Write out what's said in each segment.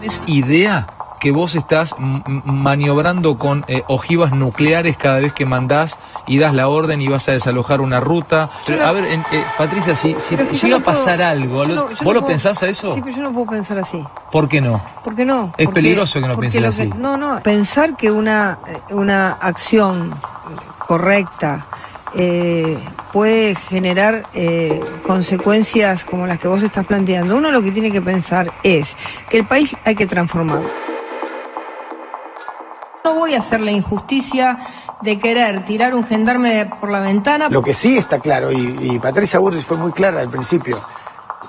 ¿Tienes idea que vos estás maniobrando con eh, ojivas nucleares cada vez que mandás y das la orden y vas a desalojar una ruta? A ver, en- eh, Patricia, si, si llega no a pasar puedo- algo, yo ¿lo- no- yo ¿vos no lo puedo- pensás a eso? Sí, pero yo no puedo pensar así. ¿Por qué no? ¿Por qué no? Es peligroso que no pienses así. No, no. Pensar que una, eh, una acción correcta eh, puede generar eh, consecuencias como las que vos estás planteando. Uno lo que tiene que pensar es que el país hay que transformarlo. No voy a hacer la injusticia de querer tirar un gendarme por la ventana. Lo que sí está claro, y, y Patricia Burris fue muy clara al principio,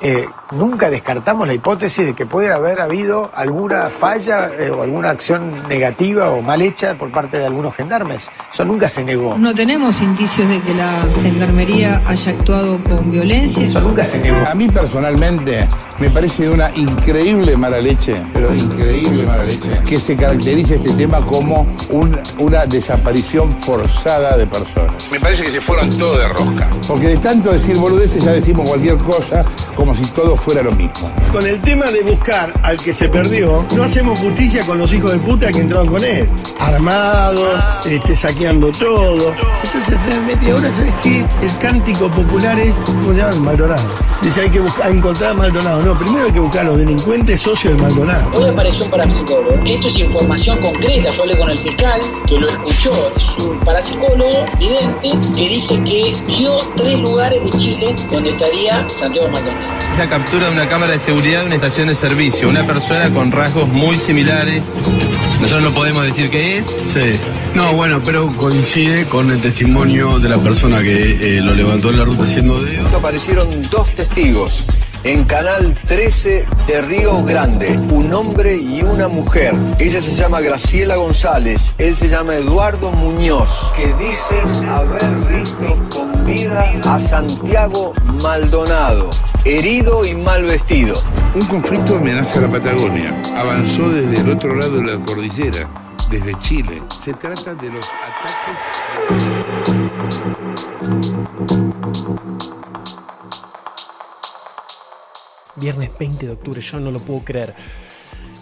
eh, nunca descartamos la hipótesis de que pudiera haber habido alguna falla eh, o alguna acción negativa o mal hecha por parte de algunos gendarmes. Eso nunca se negó. No tenemos indicios de que la gendarmería haya actuado con violencia. Eso nunca se negó. A mí personalmente me parece de una increíble mala leche, pero increíble mala leche, que se caracterice este tema como un- una desaparición forzada de personas. Me parece que se fueron todos de rosca. Porque de tanto decir boludeces ya decimos cualquier cosa como si todo fuera lo mismo. Con el tema de buscar al que se perdió, no hacemos justicia con los hijos de puta que entraron con él. Armados, este, saqueando todo. Entonces realmente ahora sabes que el cántico popular es, ¿cómo se llama? Maldonado. Dice hay que buscar, encontrar a Maldonado. No, primero hay que buscar a los delincuentes socios de Maldonado. Hoy apareció un parapsicólogo. Esto es información concreta. Yo hablé con el fiscal que lo escuchó. Es un parapsicólogo vidente que dice que vio tres lugares de Chile donde estaría Santiago Maldonado. La captura de una cámara de seguridad de una estación de servicio. Una persona con rasgos muy similares. Nosotros no podemos decir qué es. Sí. No, bueno, pero coincide con el testimonio de la persona que eh, lo levantó en la ruta haciendo dedo. Aparecieron dos testigos en Canal 13 de Río Grande, un hombre y una mujer. Ella se llama Graciela González, él se llama Eduardo Muñoz, que dices haber visto con vida a Santiago Maldonado, herido y mal vestido. Un conflicto amenaza a la Patagonia. Avanzó desde el otro lado de la cordillera, desde Chile. Se trata de los ataques... Viernes 20 de octubre, yo no lo puedo creer.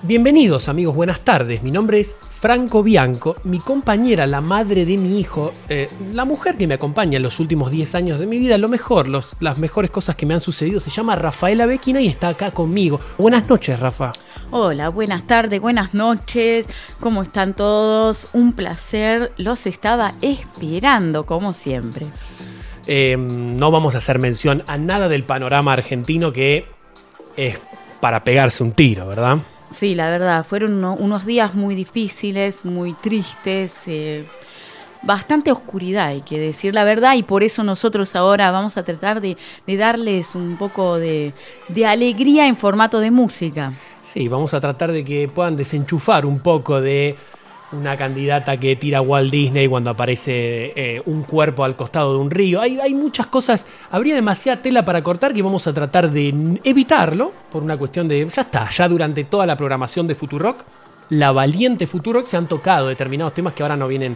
Bienvenidos amigos, buenas tardes. Mi nombre es Franco Bianco. Mi compañera, la madre de mi hijo, eh, la mujer que me acompaña en los últimos 10 años de mi vida, lo mejor, los- las mejores cosas que me han sucedido, se llama Rafaela Bequina y está acá conmigo. Buenas noches, Rafa. Hola, buenas tardes, buenas noches. ¿Cómo están todos? Un placer. Los estaba esperando, como siempre. Eh, no vamos a hacer mención a nada del panorama argentino que es para pegarse un tiro, ¿verdad? Sí, la verdad, fueron uno- unos días muy difíciles, muy tristes, eh, bastante oscuridad, hay que decir la verdad, y por eso nosotros ahora vamos a tratar de, de darles un poco de alegría en formato de música. Sí, vamos a tratar de que puedan desenchufar un poco de una candidata que tira Walt Disney cuando aparece eh, un cuerpo al costado de un río. Hay, hay muchas cosas, habría demasiada tela para cortar que vamos a tratar de evitarlo por una cuestión de, ya está, ya durante toda la programación de Futurock, la valiente Futurock se han tocado determinados temas que ahora no vienen.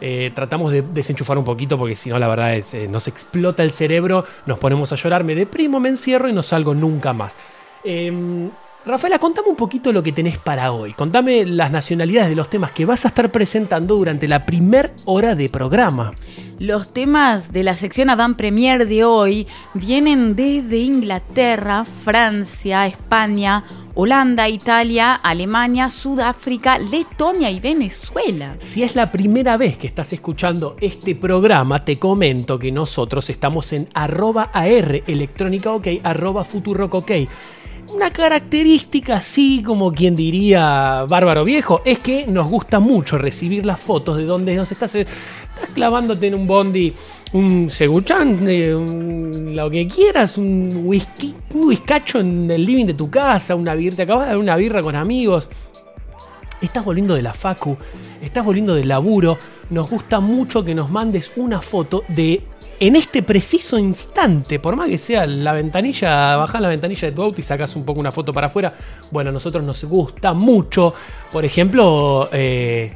eh, tratamos de desenchufar un poquito porque si no la verdad es eh, nos explota el cerebro, nos ponemos a llorar, me deprimo, me encierro y no salgo nunca más. Em, Rafaela, contame un poquito lo que tenés para hoy. Contame las nacionalidades de los temas que vas a estar presentando durante la primer hora de programa. Los temas de la sección Adam Premier de hoy vienen desde Inglaterra, Francia, España, Holanda, Italia, Alemania, Sudáfrica, Letonia y Venezuela. Si es la primera vez que estás escuchando este programa, te comento que nosotros estamos en arroba AR electrónica ok, arroba futurock ok. Una característica, así como quien diría bárbaro viejo, es que nos gusta mucho recibir las fotos de donde nos estás, estás clavándote en un bondi, un seguchán, eh, lo que quieras, un whisky, un whiskacho en el living de tu casa, una birra, te acabas de dar una birra con amigos, estás volviendo de la facu, estás volviendo del laburo, nos gusta mucho que nos mandes una foto de en este preciso instante, por más que sea la ventanilla, bajás la ventanilla de tu auto y sacas un poco una foto para afuera, bueno, a nosotros nos gusta mucho, por ejemplo, eh,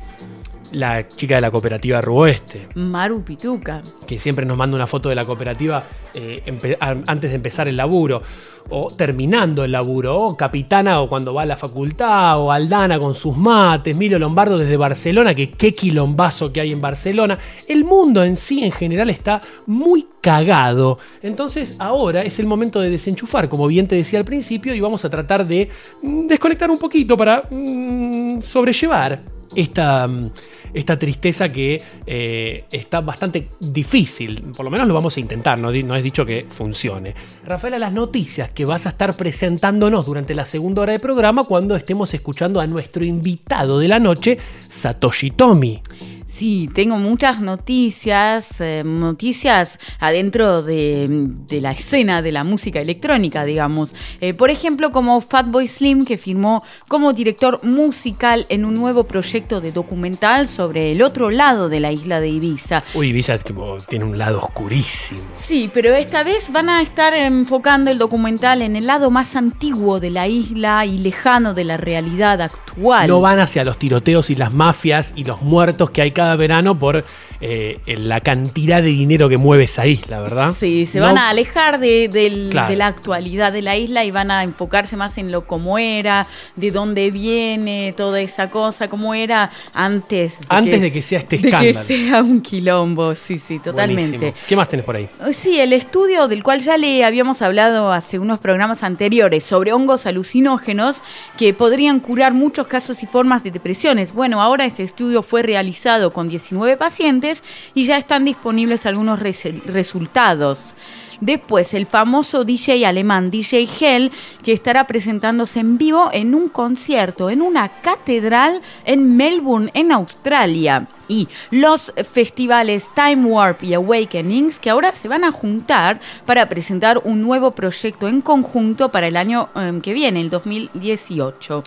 la chica de la cooperativa Ruoeste, Maru Pituca. que siempre nos manda una foto de la cooperativa eh, antes de empezar el laburo, o terminando el laburo, o capitana o cuando va a la facultad, o Aldana con sus mates, Milo Lombardo desde Barcelona, que qué quilombazo que hay en Barcelona. El mundo en sí en general está muy cagado. Entonces ahora es el momento de desenchufar, como bien te decía al principio, y vamos a tratar de mm, desconectar un poquito para mm, sobrellevar esta, mm, esta tristeza que eh, está bastante difícil. Por lo menos lo vamos a intentar, no, no es dicho que funcione. Rafaela, las noticias que vas a estar presentándonos durante la segunda hora de programa cuando estemos escuchando a nuestro invitado de la noche, Satoshi Tomi. Sí, tengo muchas noticias, eh, noticias adentro de, de la escena de la música electrónica, digamos. Eh, por ejemplo, como Fatboy Slim, que firmó como director musical en un nuevo proyecto de documental sobre el otro lado de la isla de Ibiza. Uy, Ibiza es como- tiene un lado oscurísimo. Sí, pero esta vez van a estar enfocando el documental en el lado más antiguo de la isla y lejano de la realidad actual. No van hacia los tiroteos y las mafias y los muertos que hay cada verano por eh, la cantidad de dinero que mueve esa isla, ¿verdad? Sí, se No- van a alejar de, Claro. de la actualidad de la isla y van a enfocarse más en lo cómo era, de dónde viene toda esa cosa, cómo era antes. Antes de que sea este de escándalo. que sea un quilombo, sí, sí, totalmente. Buenísimo. ¿Qué más tenés por ahí? Sí, el estudio del cual ya le habíamos hablado hace unos programas anteriores sobre hongos alucinógenos que podrían curar muchos casos y formas de depresiones. Bueno, ahora este estudio fue realizado con 19 pacientes y ya están disponibles algunos res- resultados. Después, el famoso DJ alemán DJ Hell, que estará presentándose en vivo en un concierto en una catedral en Melbourne, en Australia. Y los festivales Time Warp y Awakenings, que ahora se van a juntar para presentar un nuevo proyecto en conjunto para el año eh, que viene, el 2018.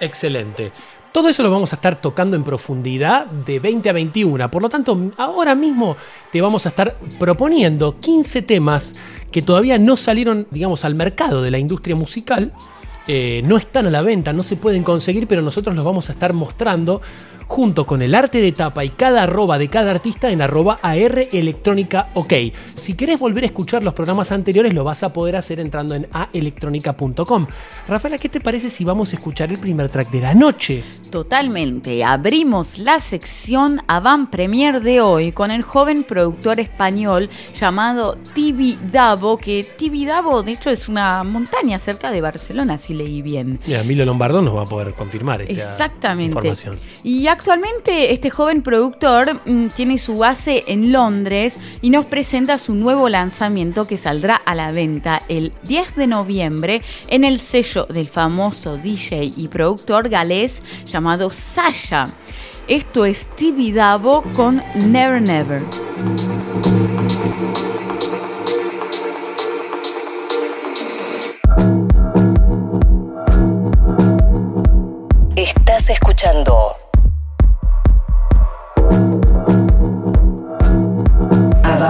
Excelente. Todo eso lo vamos a estar tocando en profundidad de 20 a 21. Por lo tanto, ahora mismo te vamos a estar proponiendo 15 temas que todavía no salieron, digamos, al mercado de la industria musical. Eh, no están a la venta, no se pueden conseguir, pero nosotros los vamos a estar mostrando junto con el arte de tapa y cada arroba de cada artista en arroba AR Electrónica OK. Si querés volver a escuchar los programas anteriores, lo vas a poder hacer entrando en aelectronica.com. Rafaela, ¿qué te parece si vamos a escuchar el primer track de la noche? Totalmente. Abrimos la sección Avant Premier de hoy con el joven productor español llamado Tibi Davo, que Tibi Davo de hecho es una montaña cerca de Barcelona, si leí bien. Mira, Milo Lombardo nos va a poder confirmar esta Exactamente. información. Y actualmente este joven productor mm, tiene su base en Londres y nos presenta su nuevo lanzamiento que saldrá a la venta el 10 de noviembre en el sello del famoso DJ y productor galés llamado Sasha. Esto es Tibidabo con Never Never. Estás escuchando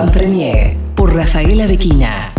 Avant Premier por Rafaela Bequina.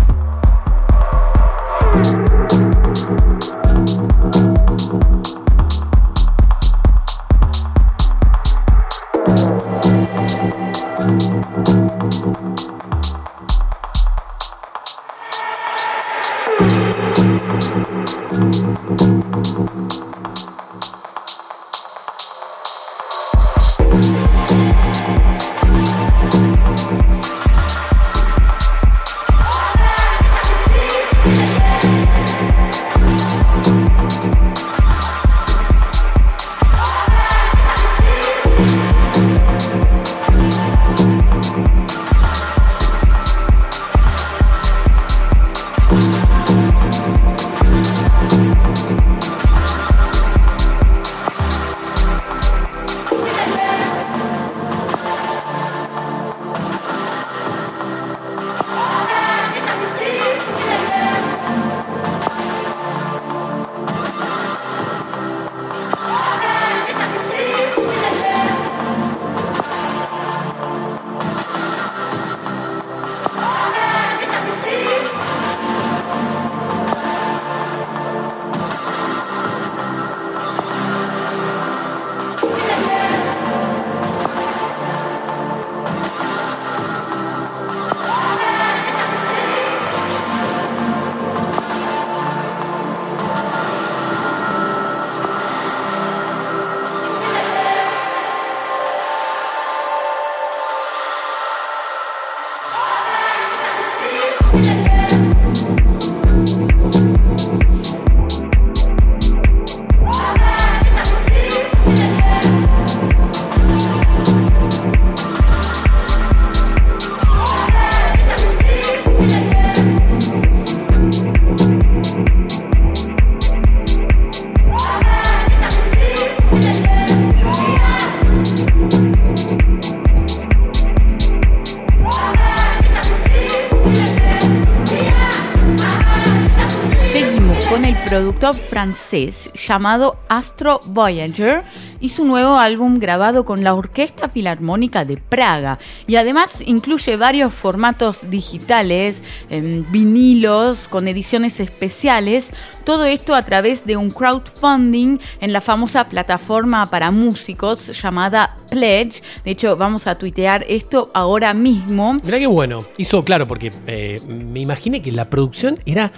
Francés llamado Astro Voyager y su nuevo álbum grabado con la Orquesta Filarmónica de Praga. Y además incluye varios formatos digitales, em, vinilos, con ediciones especiales. Todo esto a través de un crowdfunding en la famosa plataforma para músicos llamada Pledge. De hecho, vamos a tuitear esto ahora mismo. Mira qué bueno. Hizo claro, porque eh, me imaginé que la producción era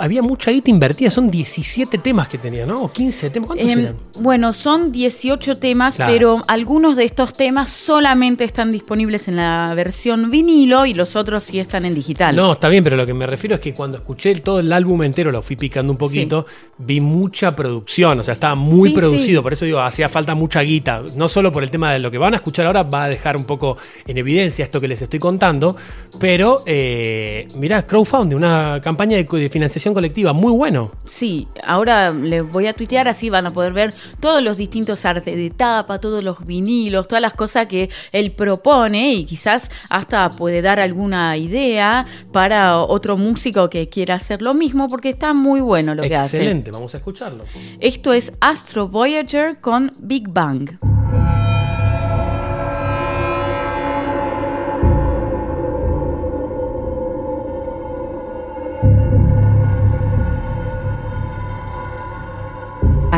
había mucha guita invertida, son 17 temas que tenía, ¿no? O 15 temas, ¿cuántos Em, eran? bueno, son 18 temas, Claro. pero algunos de estos temas solamente están disponibles en la versión vinilo y los otros sí están en digital. No, está bien, pero lo que me refiero es que cuando escuché todo el álbum entero, lo fui picando un poquito, vi mucha producción, o sea, estaba muy Sí, producido, sí. por eso digo, hacía falta mucha guita, no solo por el tema de lo que van a escuchar ahora, va a dejar un poco en evidencia esto que les estoy contando, pero eh, mirá, crowdfunding, una campaña de, de financiación colectiva, muy bueno. Sí, ahora les voy a tuitear así van a poder ver todos los distintos artes de tapa, todos los vinilos, todas las cosas que él propone y quizás hasta puede dar alguna idea para otro músico que quiera hacer lo mismo porque está muy bueno lo que hace. Excelente, vamos a escucharlo. Esto es Astro Voyager con Big Bang.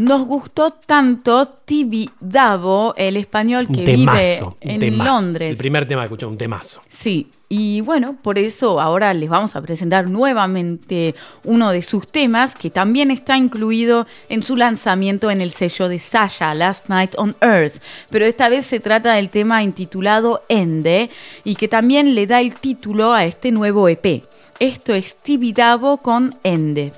Nos gustó tanto Tibi Davo, el español que temazo, vive en temazo. Londres. El primer tema que escuché, un temazo. Sí, y bueno, por eso ahora les vamos a presentar nuevamente uno de sus temas que también está incluido en su lanzamiento en el sello de Sasha, Last Night on Earth. Pero esta vez se trata del tema intitulado Ende y que también le da el título a este nuevo EP. Esto es Tibidabo con Ende.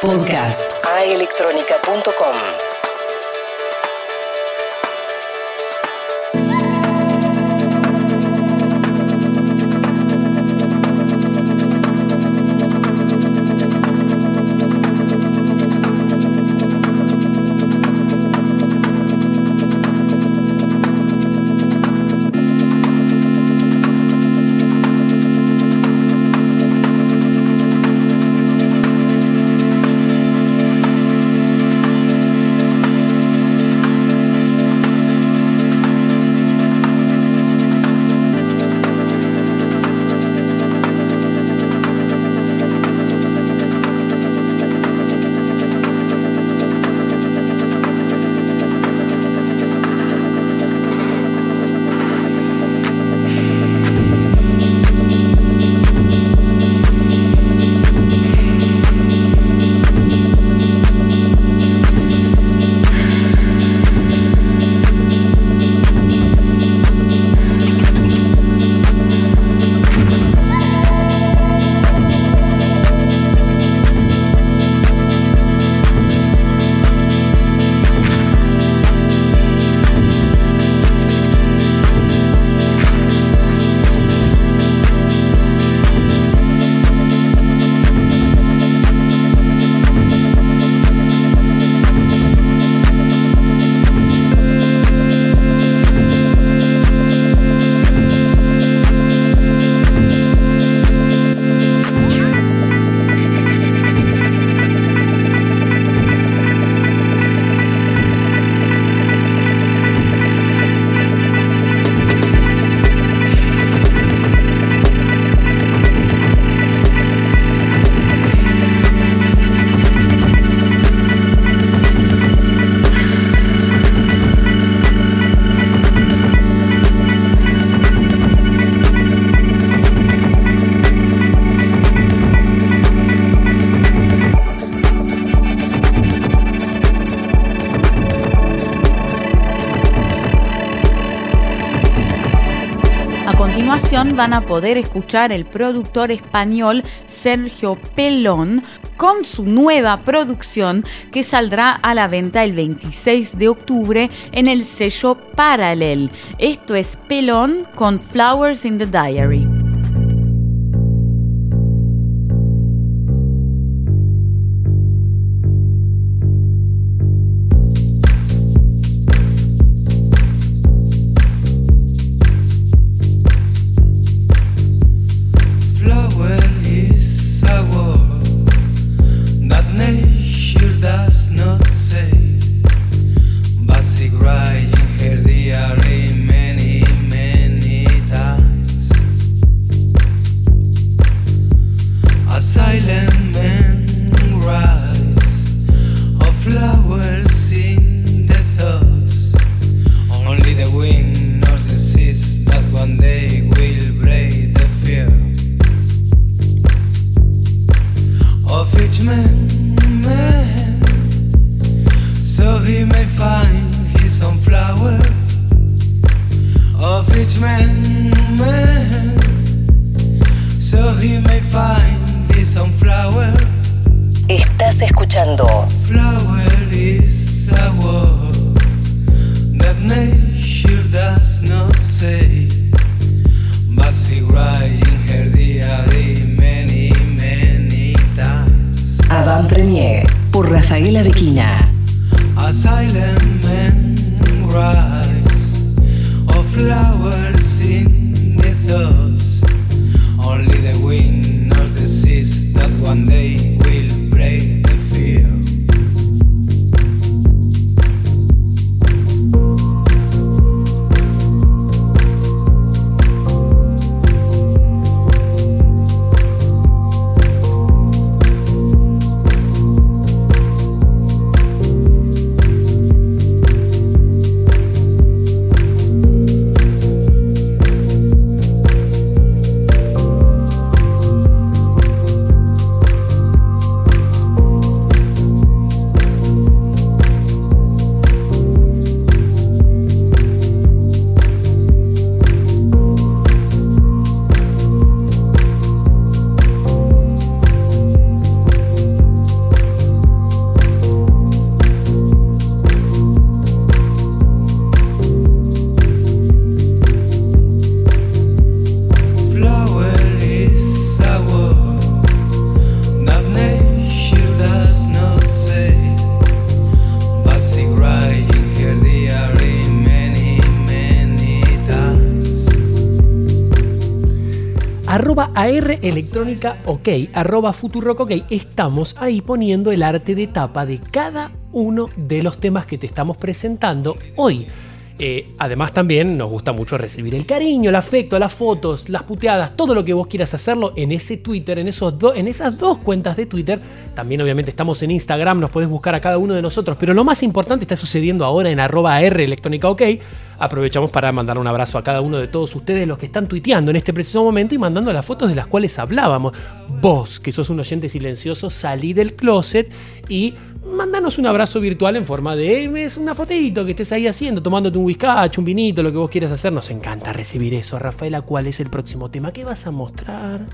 Podcast aelectronica.com. continuación van a poder escuchar el productor español Sergio Pelón con su nueva producción que saldrá a la venta el 26 de octubre en el sello Parallel. Esto es Pelón con Flowers in the Diary. Electrónica OK, arroba Futurock OK, estamos ahí poniendo el arte de tapa de cada uno de los temas que te estamos presentando hoy. Eh, además también nos gusta mucho recibir el cariño, el afecto, las fotos, las puteadas, todo lo que vos quieras hacerlo en ese Twitter, en, esos do- en esas dos cuentas de Twitter. También obviamente estamos en Instagram, nos podés buscar a cada uno de nosotros, pero lo más importante está sucediendo ahora en arroba AR Electrónica OK. Aprovechamos para mandar un abrazo a cada uno de todos ustedes los que están tuiteando en este preciso momento y mandando las fotos de las cuales hablábamos. Vos, que sos un oyente silencioso, salí del closet y mandanos un abrazo virtual en forma de "Eh, es una fotito que estés ahí haciendo, tomándote un whiskacho, un vinito, lo que vos quieras hacer. Nos encanta recibir eso. Rafaela, ¿cuál es el próximo tema? ¿Qué vas a mostrar?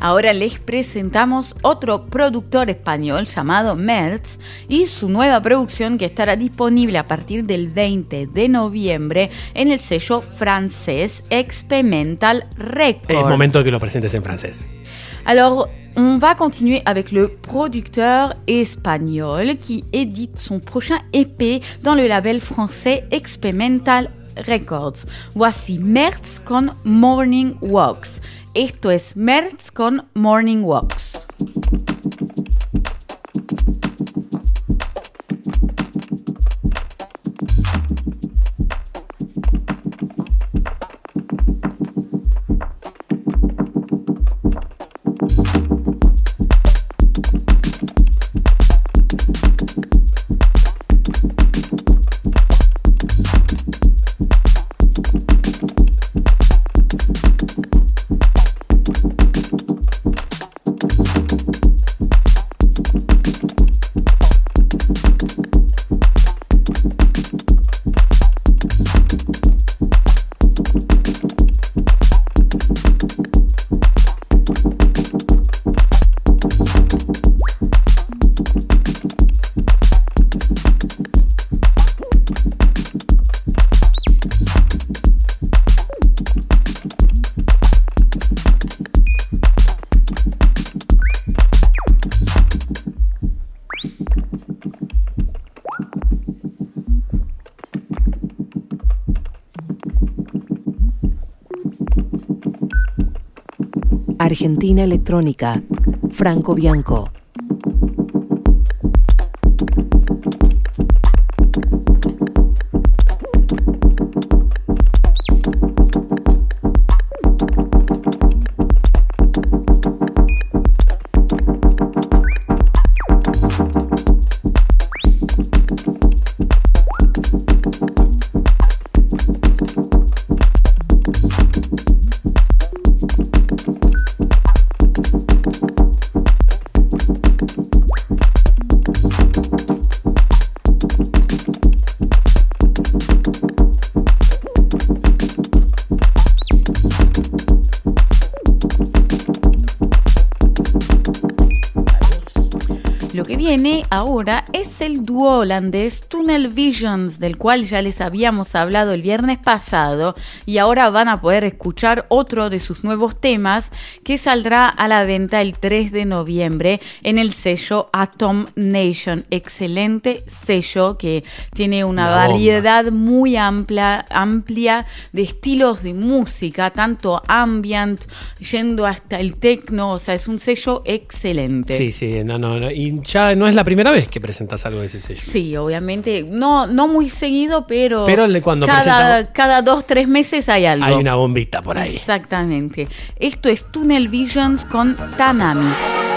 Ahora les presentamos otro productor español llamado Mertz y su nueva producción que estará disponible a partir del 20 de noviembre en el sello francés Experimental Records. Es momento de que lo presentes en francés. Alors, on va continuer avec le producteur espagnol qui édite son prochain EP dans le label français Experimental Records. Voici Mertz con Morning Walks. Esto es Mertz con Morning Walks. Electrónica, Franco Bianco. Ahora es el dúo holandés Tunnel Visions, del cual ya les habíamos hablado el viernes pasado, y ahora van a poder escuchar otro de sus nuevos temas que saldrá a la venta el 3 de noviembre en el sello Atom Nation. Excelente sello que tiene una variedad muy amplia, amplia de estilos de música, tanto ambient, yendo hasta el techno, o sea, es un sello excelente. Sí, sí, no, no, no. Y ya no es la primera vez que presentas algo de ese sello. Sí, obviamente, no, no muy seguido, pero, Pero cuando cada, presentamos- cada dos, tres meses hay algo. Hay una bombita por ahí. Exactamente. Esto es Tunnel Visions con Tanami.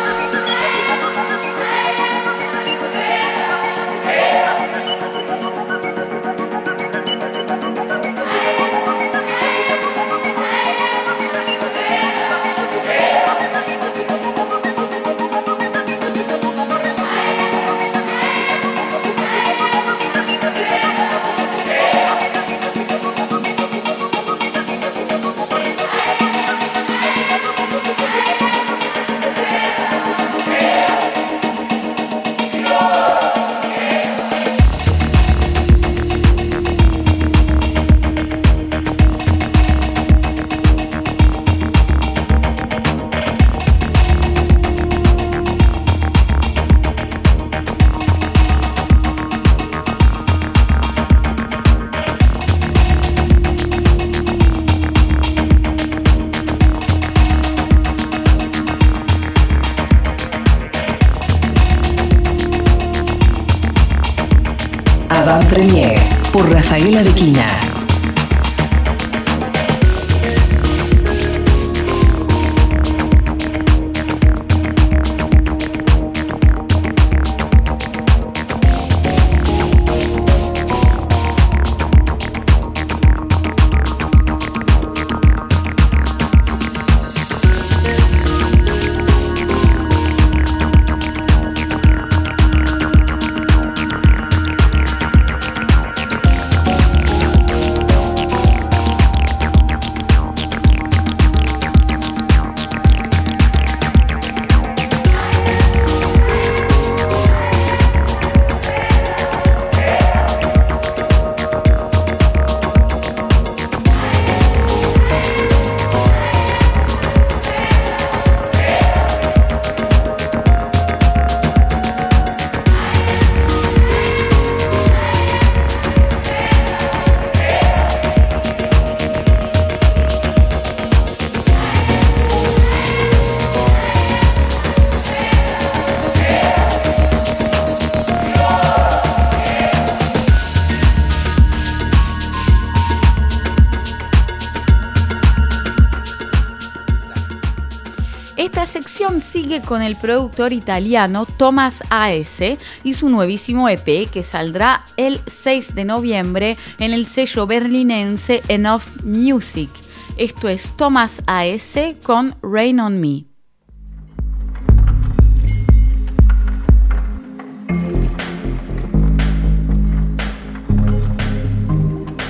Con el productor italiano Thomas A.S. y su nuevísimo EP que saldrá el 6 de noviembre en el sello berlinense Enough Music. Esto es Thomas A.S. con Rain on Me.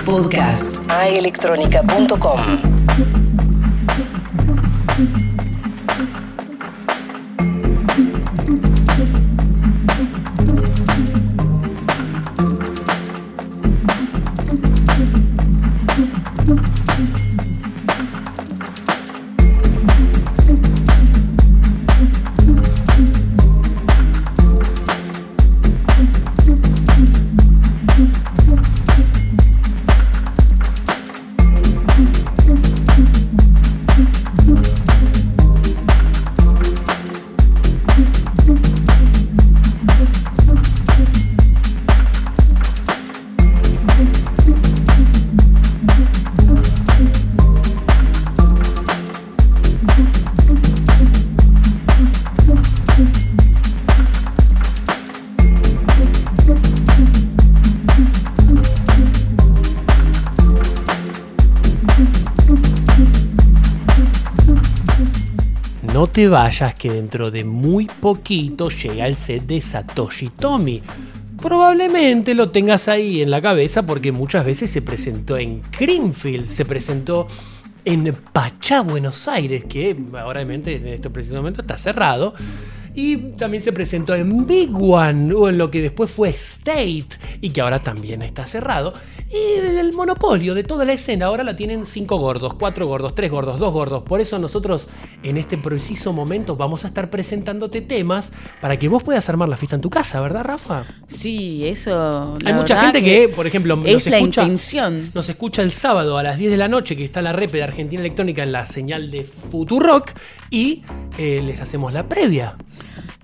Podcast. Te vayas que dentro de muy poquito llega el set de Satoshi Tomi. Probablemente lo tengas ahí en la cabeza porque muchas veces se presentó en Greenfield, se presentó en Pachá, Buenos Aires, que ahora en este preciso momento está cerrado. Y también se presentó en Big One, o en lo que después fue State, y que ahora también está cerrado. Y el monopolio de toda la escena ahora la tienen cinco gordos, cuatro gordos, tres gordos, dos gordos. Por eso nosotros en este preciso momento vamos a estar presentándote temas para que vos puedas armar la fiesta en tu casa, ¿verdad, Rafa? Sí, eso. Hay mucha gente que, por ejemplo, es nos la escucha, intención. nos escucha el sábado a las 10 de la noche, que está la rep de Argentina Electrónica en la señal de Futurock, y eh, les hacemos la previa.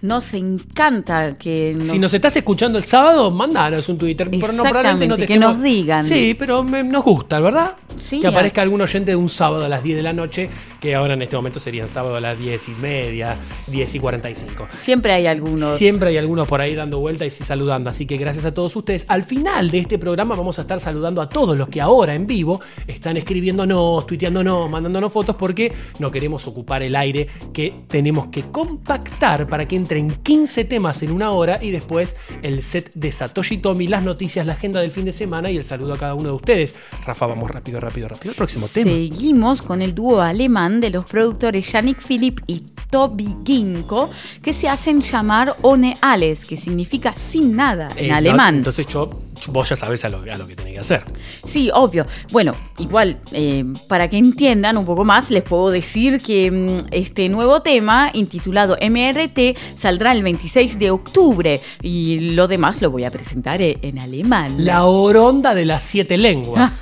Nos encanta que nos, Si nos estás escuchando el sábado, mandanos un Twitter. Pero no, probablemente no te que estemos- nos digan. Sí, pero me- nos gusta, ¿verdad? Sí, que aparezca algún oyente de un sábado a las 10 de la noche, que ahora en este momento serían sábado a las 10 y media, 10 y 45. siempre hay algunos. Siempre hay algunos por ahí dando vuelta y saludando. Así que gracias a todos ustedes. Al final de este programa vamos a estar saludando a todos los que ahora en vivo están escribiéndonos, tuiteándonos, mandándonos fotos porque no queremos ocupar el aire que tenemos que compactar para que entren 15 temas en una hora y después el set de Satoshi Tomi, las noticias, la agenda del fin de semana y el saludo a cada uno de ustedes. Rafa, vamos rápido, rápido, rápido. El próximo tema. Seguimos con el dúo alemán de los productores Yannick Philipp y Toby Ginko, que se hacen llamar One Alles, que significa sin nada en Eh, no, alemán. entonces yo, vos ya sabes a lo, a lo que tenés que hacer. Sí, obvio. Bueno, igual, eh, para que entiendan un poco más, les puedo decir que mm, este nuevo tema, intitulado MRT, saldrá el 26 de octubre y lo demás lo voy a presentar eh, en alemán. La oronda de las siete lenguas.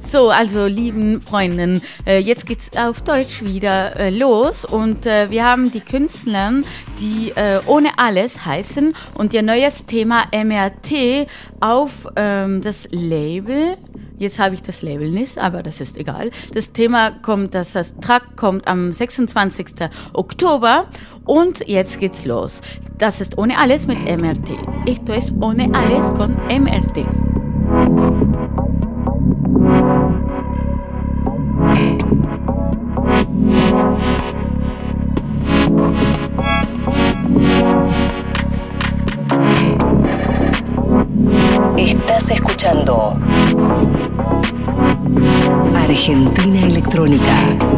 So, also lieben Freunden, äh, jetzt geht's auf Deutsch wieder äh, los und äh, wir haben die Künstler, die ohne alles heißen und ihr neues Thema MRT auf ähm, das Label. Jetzt habe ich das Label nicht, aber das ist egal. Das Thema kommt, das, das Track kommt am 26. Oktober und jetzt geht's los. Das ist ohne alles mit MRT. Esto es ohne alles con MRT. Argentina Electrónica.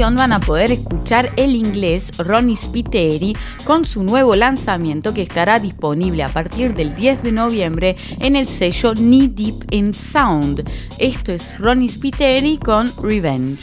Van a poder escuchar el inglés Ronnie Spiteri con su nuevo lanzamiento que estará disponible a partir del 10 de noviembre en el sello Knee Deep in Sound. Esto es Ronnie Spiteri con Revenge.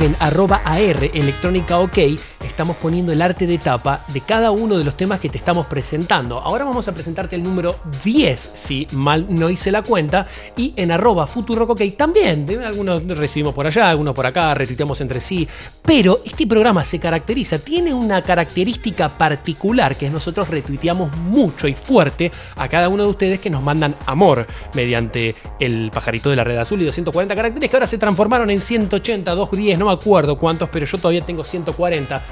En arroba AR electrónica OK estamos poniendo el arte de tapa de cada uno de los temas que te estamos presentando. Ahora vamos a presentarte el número 10, si mal no hice la cuenta, y en arroba Futurock OK también. Algunos recibimos por allá, algunos por acá, retuiteamos entre sí. Pero este programa se caracteriza, tiene una característica particular que nosotros retuiteamos mucho y fuerte a cada uno de ustedes que nos mandan amor mediante el pajarito de la red azul y 240 caracteres que ahora se transformaron en 180, 210, no me acuerdo cuántos, pero yo todavía tengo 140.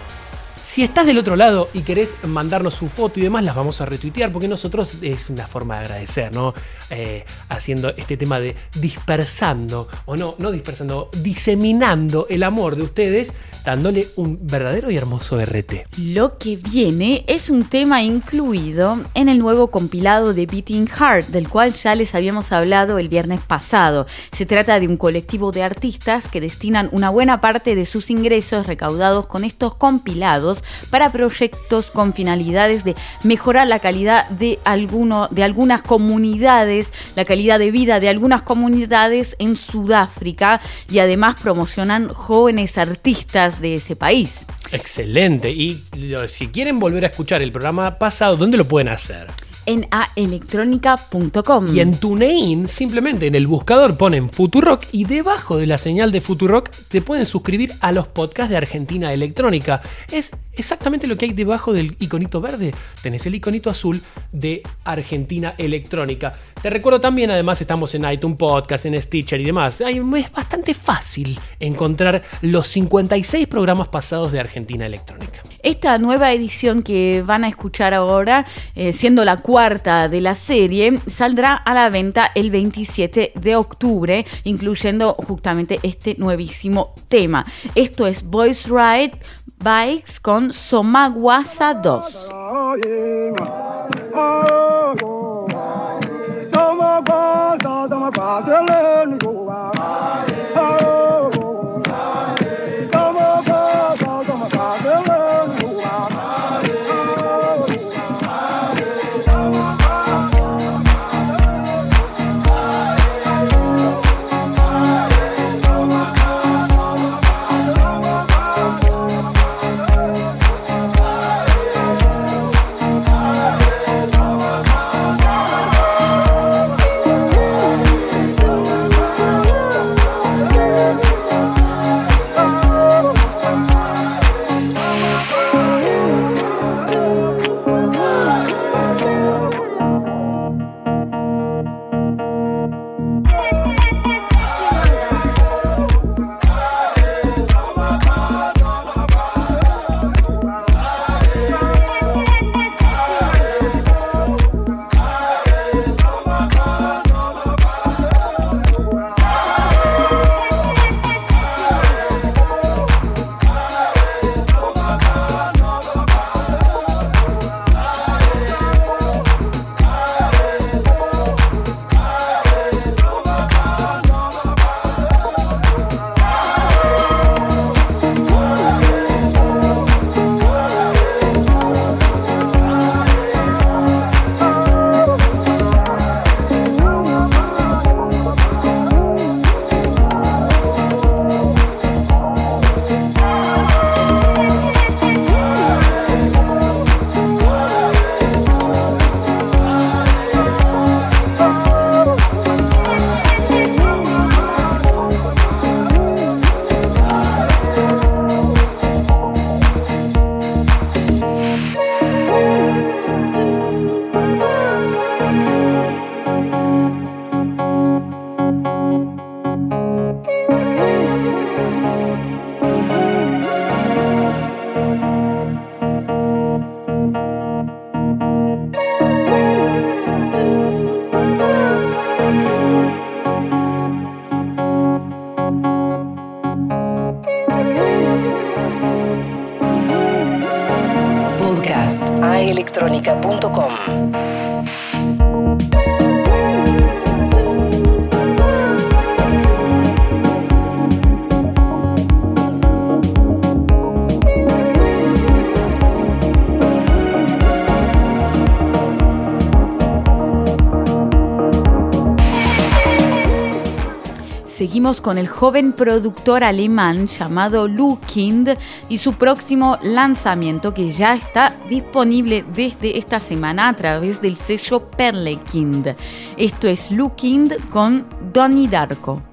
Si estás del otro lado y querés mandarnos su foto y demás, las vamos a retuitear porque nosotros es una forma de agradecer, ¿no? Eh, haciendo este tema de dispersando, o no, no dispersando, diseminando el amor de ustedes, dándole un verdadero y hermoso RT. Lo que viene es un tema incluido en el nuevo compilado de Beating Heart, del cual ya les habíamos hablado el viernes pasado. Se trata de un colectivo de artistas que destinan una buena parte de sus ingresos recaudados con estos compilados para proyectos con finalidades de mejorar la calidad de, alguno, de algunas comunidades, la calidad de vida de algunas comunidades en Sudáfrica y además promocionan jóvenes artistas de ese país. Excelente. Y si quieren volver a escuchar el programa pasado, ¿dónde lo pueden hacer? En aelectronica.com. Y en TuneIn, simplemente en el buscador ponen Futurock y debajo de la señal de Futurock te pueden suscribir a los podcasts de Argentina Electrónica. Es exactamente lo que hay debajo del iconito verde. Tenés el iconito azul de Argentina Electrónica. Te recuerdo también, además, estamos en iTunes Podcast, en Stitcher y demás. Es bastante fácil encontrar los 56 programas pasados de Argentina Electrónica. Esta nueva edición que van a escuchar ahora, eh, siendo la cuarta de la serie, saldrá a la venta el 27 de octubre, incluyendo justamente este nuevísimo tema. Esto es Voice Ride Bikes con Somagwasa 2. elettronica.com Con el joven productor alemán llamado Lukind y su próximo lanzamiento que ya está disponible desde esta semana a través del sello Perlekind. Esto es Lukind con Donnie Darko.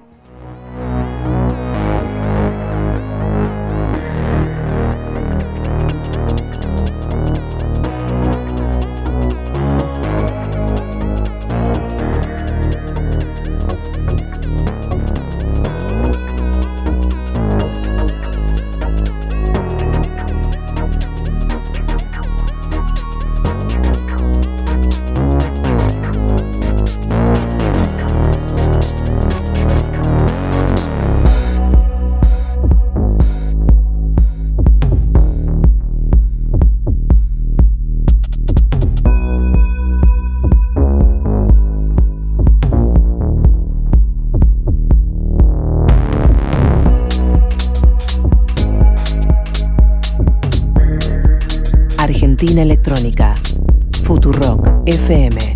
Argentina Electrónica. Futurock FM.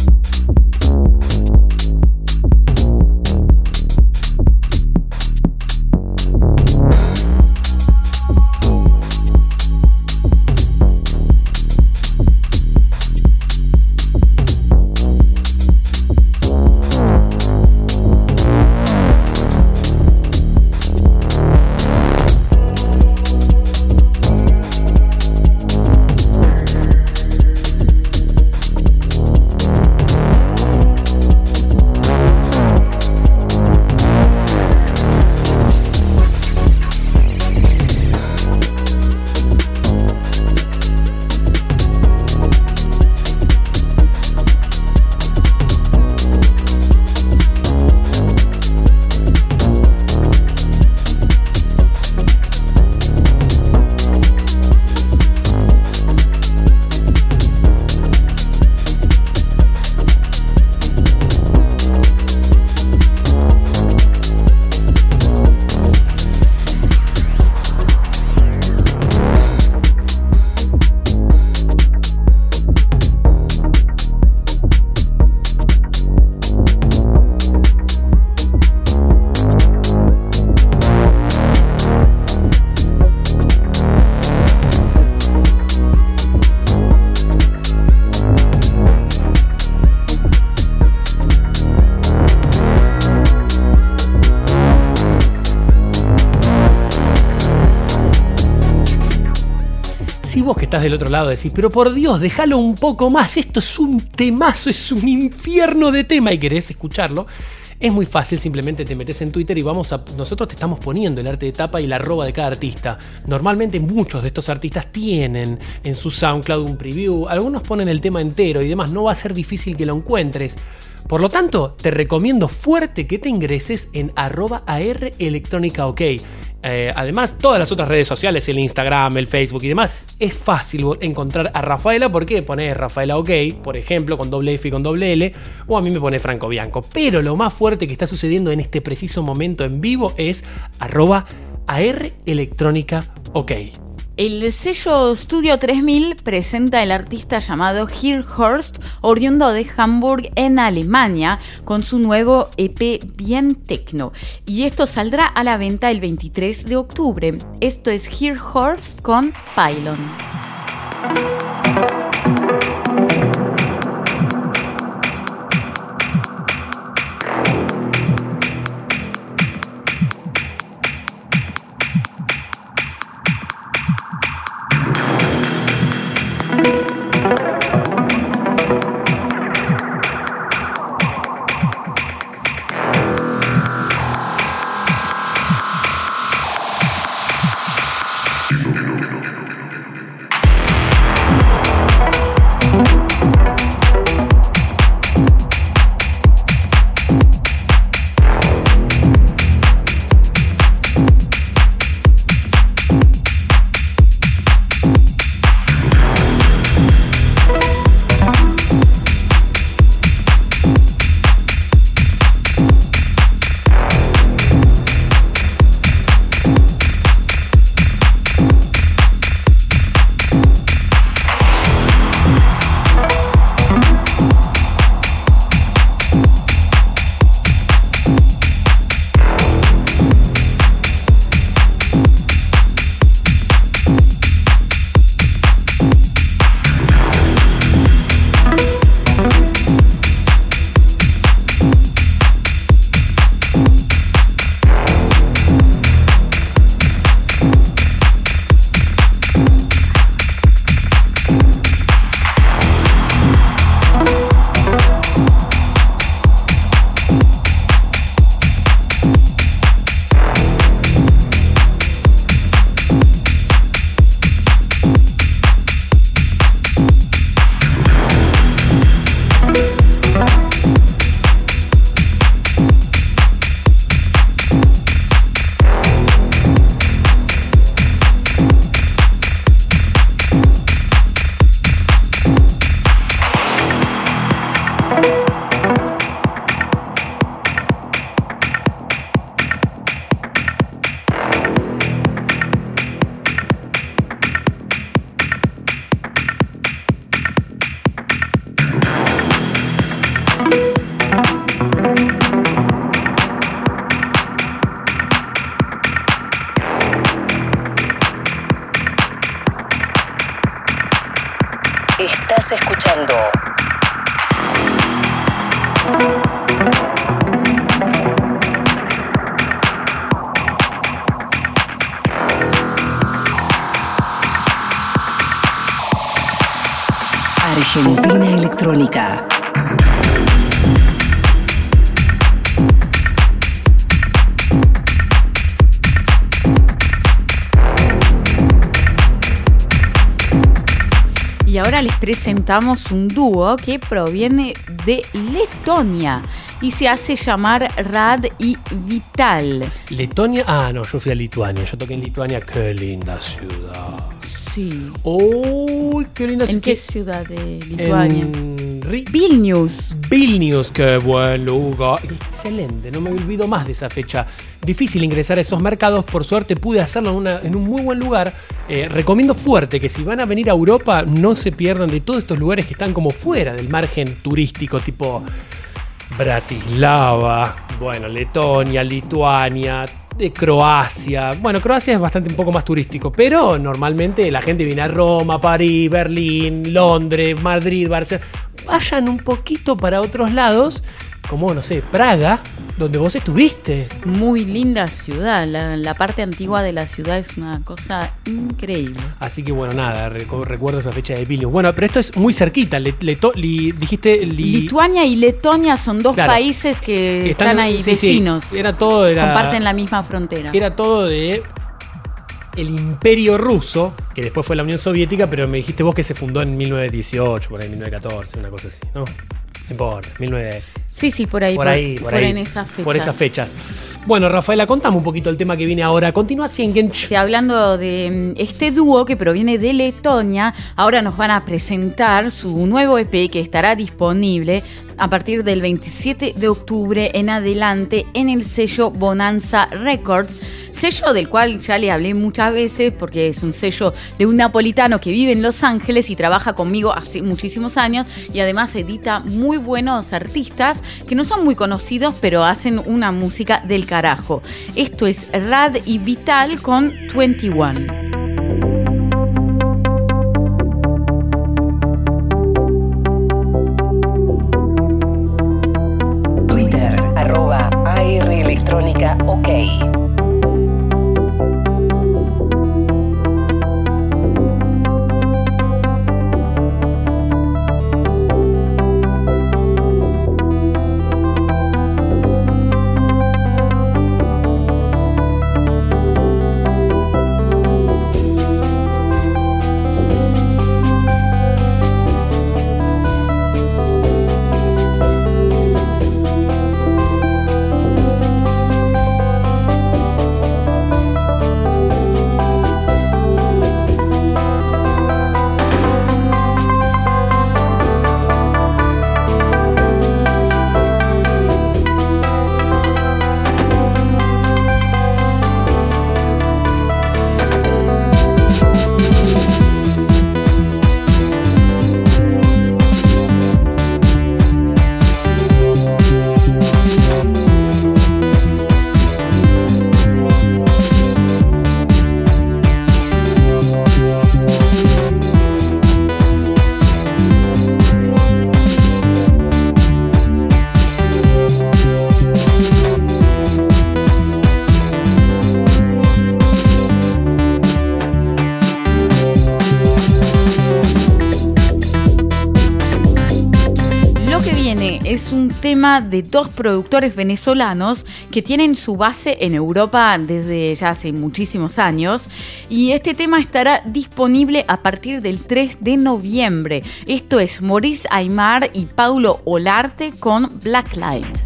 Del otro lado decís, pero por Dios, déjalo un poco más, esto es un temazo, es un infierno de tema y querés escucharlo, es muy fácil, simplemente te metes en Twitter y vamos a. Nosotros te estamos poniendo el arte de tapa y la arroba de cada artista. Normalmente muchos de estos artistas tienen en su SoundCloud un preview, algunos ponen el tema entero y demás, no va a ser difícil que lo encuentres. Por lo tanto, te recomiendo fuerte que te ingreses en arroba AR Electrónica OK. Eh, además, todas las otras redes sociales, el Instagram, el Facebook y demás, es fácil encontrar a Rafaela porque pones Rafaela OK, por ejemplo, con doble F y con doble L, o a mí me pone Franco Bianco. Pero lo más fuerte que está sucediendo en este preciso momento en vivo es arroba AR Electrónica OK. El sello Studio 3000 presenta el artista llamado Hirhorst, oriundo de Hamburg en Alemania, con su nuevo EP bien techno. Y esto saldrá a la venta el 23 de octubre. Esto es Hirhorst con Pylon. Ahora les presentamos un dúo que proviene de Letonia y se hace llamar Rad y Vital. Letonia. Ah, no, yo fui a Lituania. Yo toqué en Lituania. Qué linda ciudad. Sí. Uy, qué linda ¿En qué ciudad de Lituania? En Vilnius. Vilnius, qué buen lugar. Excelente, no me olvido más de esa fecha. Difícil ingresar a esos mercados, por suerte pude hacerlo en, una- en un muy buen lugar. Eh, recomiendo fuerte que si van a venir a Europa no se pierdan de todos estos lugares que están como fuera del margen turístico, tipo Bratislava, bueno, Letonia, Lituania, eh, Croacia. Bueno, Croacia es bastante un poco más turístico, pero normalmente la gente viene a Roma, París, Berlín, Londres, Madrid, Barcelona. Vayan un poquito para otros lados, como, no sé, Praga, donde vos estuviste. Muy linda ciudad. La, la parte antigua de la ciudad es una cosa increíble. Así que bueno, nada, recu- recuerdo esa fecha de Vilnius. Bueno, pero esto es muy cerquita. Le- li- dijiste li- Lituania y Letonia son dos Claro. países que están, Están- ahí sí, sí. vecinos. Era todo, era- Comparten la misma frontera. Era todo de el imperio ruso, que después fue la Unión Soviética, pero me dijiste vos que se fundó en 1918, por ahí 1914, una cosa así, ¿no? Importa, 19... Sí, sí, por ahí. por ahí, por, ahí. en esas fechas. Por esas fechas. Bueno, Rafaela, contame un poquito el tema que viene ahora. Continúa Siengench. Que hablando de mm, este dúo que proviene de Letonia, ahora nos van a presentar su nuevo EP que estará disponible a partir del 27 de octubre en adelante en el sello Bonanza Records. Sello del cual ya le hablé muchas veces porque es un sello de un napolitano que vive en Los Ángeles y trabaja conmigo hace muchísimos años y además edita muy buenos artistas que no son muy conocidos pero hacen una música del carajo. Esto es Rad y Vital con 21. De dos productores venezolanos que tienen su base en Europa desde ya hace muchísimos años y este tema estará disponible a partir del 3 de noviembre. Esto es Maurice Aymar y Paulo Olarte con Blacklight.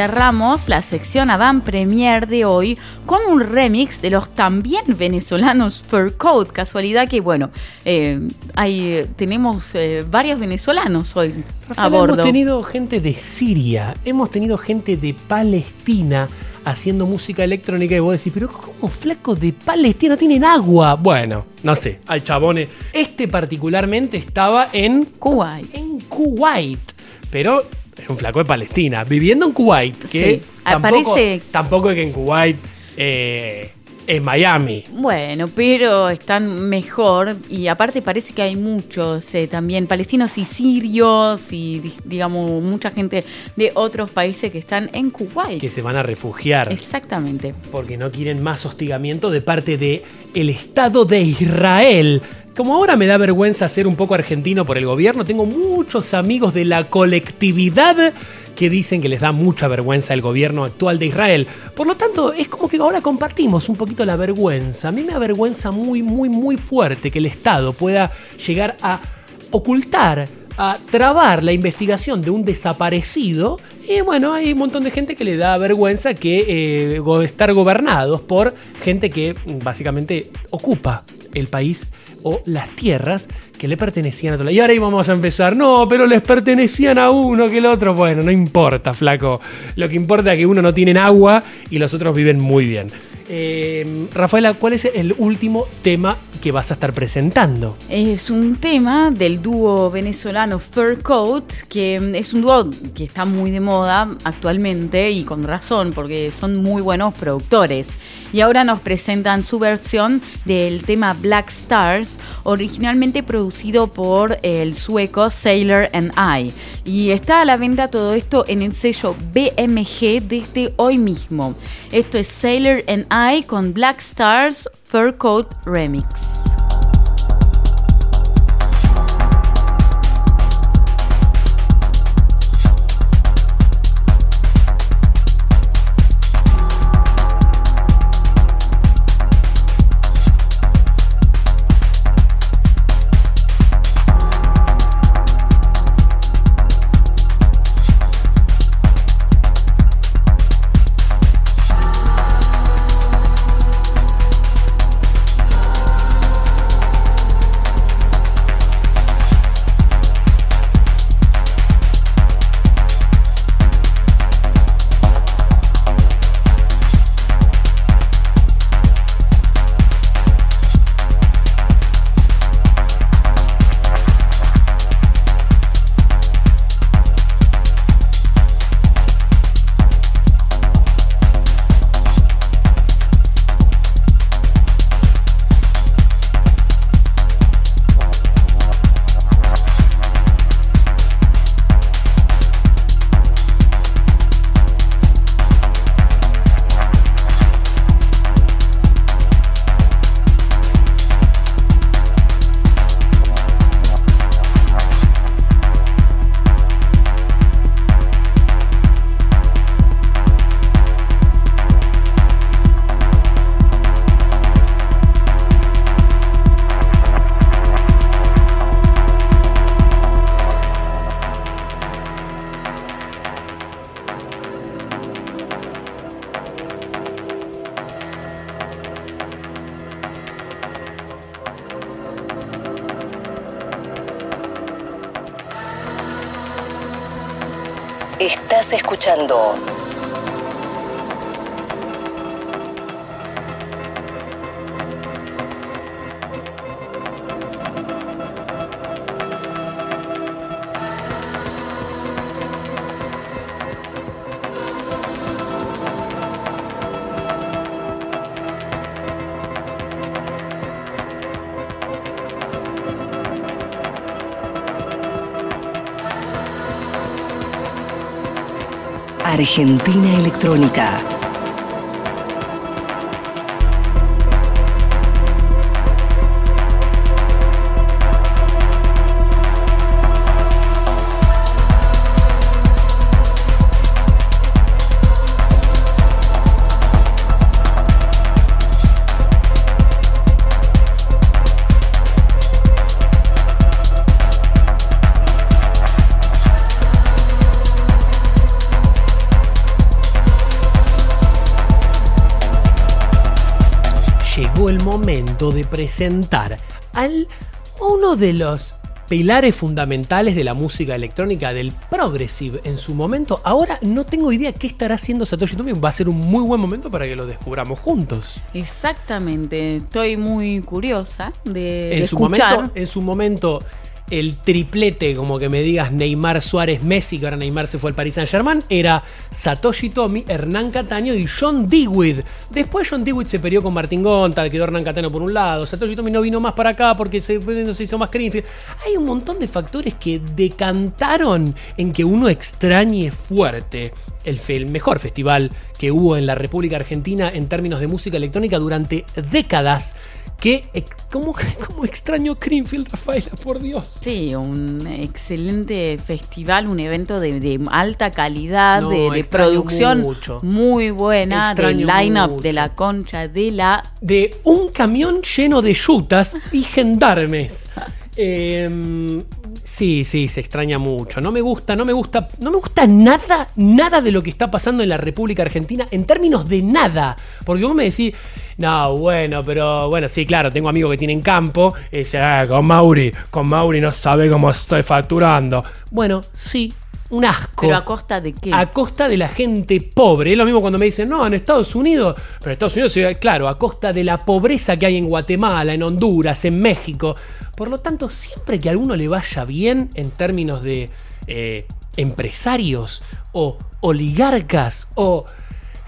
Cerramos la sección Avant Premier de hoy con un remix de los también venezolanos Fur Coat. Casualidad que, bueno, eh, hay, tenemos eh, varios venezolanos hoy a Rafael, bordo. Hemos tenido gente de Siria, hemos tenido gente de Palestina haciendo música electrónica y vos decís, pero ¿cómo flaco de Palestina tienen agua? Bueno, no sé, hay chabones. Este particularmente estaba en Kuwait. En Kuwait, pero un flaco de Palestina, viviendo en Kuwait, que Sí, tampoco, parece- tampoco es que en Kuwait eh, es Miami. Bueno, pero están mejor y aparte parece que hay muchos eh, también palestinos y sirios y di- digamos mucha gente de otros países que están en Kuwait. Que se van a refugiar. Exactamente. porque no quieren más hostigamiento de parte de el Estado de Israel. Como ahora me da vergüenza ser un poco argentino por el gobierno, tengo muchos amigos de la colectividad que dicen que les da mucha vergüenza el gobierno actual de Israel. Por lo tanto, es como que ahora compartimos un poquito la vergüenza. A mí me avergüenza muy, muy, muy fuerte que el Estado pueda llegar a ocultar a trabar la investigación de un desaparecido. Y bueno, hay un montón de gente que le da vergüenza que eh, estar gobernados por gente que mm, básicamente ocupa el país o las tierras que le pertenecían a otro. Y ahora íbamos a empezar, no, pero les pertenecían a uno que el otro. Bueno, no importa, flaco. Lo que importa es que uno no tiene agua y los otros viven muy bien. Eh, Rafaela, ¿cuál es el último tema que vas a estar presentando? Es un tema del dúo venezolano Fur Coat, que mm, es un dúo que está muy de moda actualmente y con razón, porque son muy buenos productores. Y ahora nos presentan su versión del tema Black Stars, originalmente producido por el sueco Sailor and I. Y está a la venta todo esto en el sello BMG desde hoy mismo. Esto es Sailor and I con Black Stars Fur Coat Remix. Argentina Electrónica. Momento de presentar al uno de los pilares fundamentales de la música electrónica, del progressive en su momento. Ahora no tengo idea qué estará haciendo Satoshi Tomi. Va a ser un muy buen momento para que lo descubramos juntos. Exactamente, estoy muy curiosa de, de En su, escuchar. momento, en su momento, el triplete, como que me digas Neymar Suárez Messi, que ahora Neymar se fue al Paris Saint Germain, era Satoshi Tomi, Hernán Cataño y John Dewey. Después John Dewey se peleó con Martín Gonta, quedó Hernán Cataño por un lado. Satoshi Tomi no vino más para acá porque se, se hizo más Greenfield. Hay un montón de factores que decantaron en que uno extrañe fuerte el mejor festival que hubo en la República Argentina en términos de música electrónica durante décadas. Que, eh, ¿cómo, cómo extraño Greenfield, Rafaela? Por Dios. Sí, un excelente festival, un evento de, de alta calidad, No, de, producción mucho. muy buena, del line-up de la concha de la... de un camión lleno de yutas y gendarmes. Eh, sí, sí, se extraña mucho. No me gusta, no me gusta, no me gusta nada, nada de lo que está pasando en la República Argentina en términos de nada. Porque vos me decís, no, bueno, pero bueno, sí, claro, tengo amigos que tienen campo. Y dicen, "Ah, con Mauri, con Mauri no sabe cómo estoy facturando. Bueno, sí, un asco. Pero a costa de qué? A costa de la gente pobre. Es lo mismo cuando me dicen, no, en Estados Unidos. Pero en Estados Unidos, claro, a costa de la pobreza que hay en Guatemala, en Honduras, en México. Por lo tanto, siempre que a alguno le vaya bien en términos de eh, empresarios o oligarcas o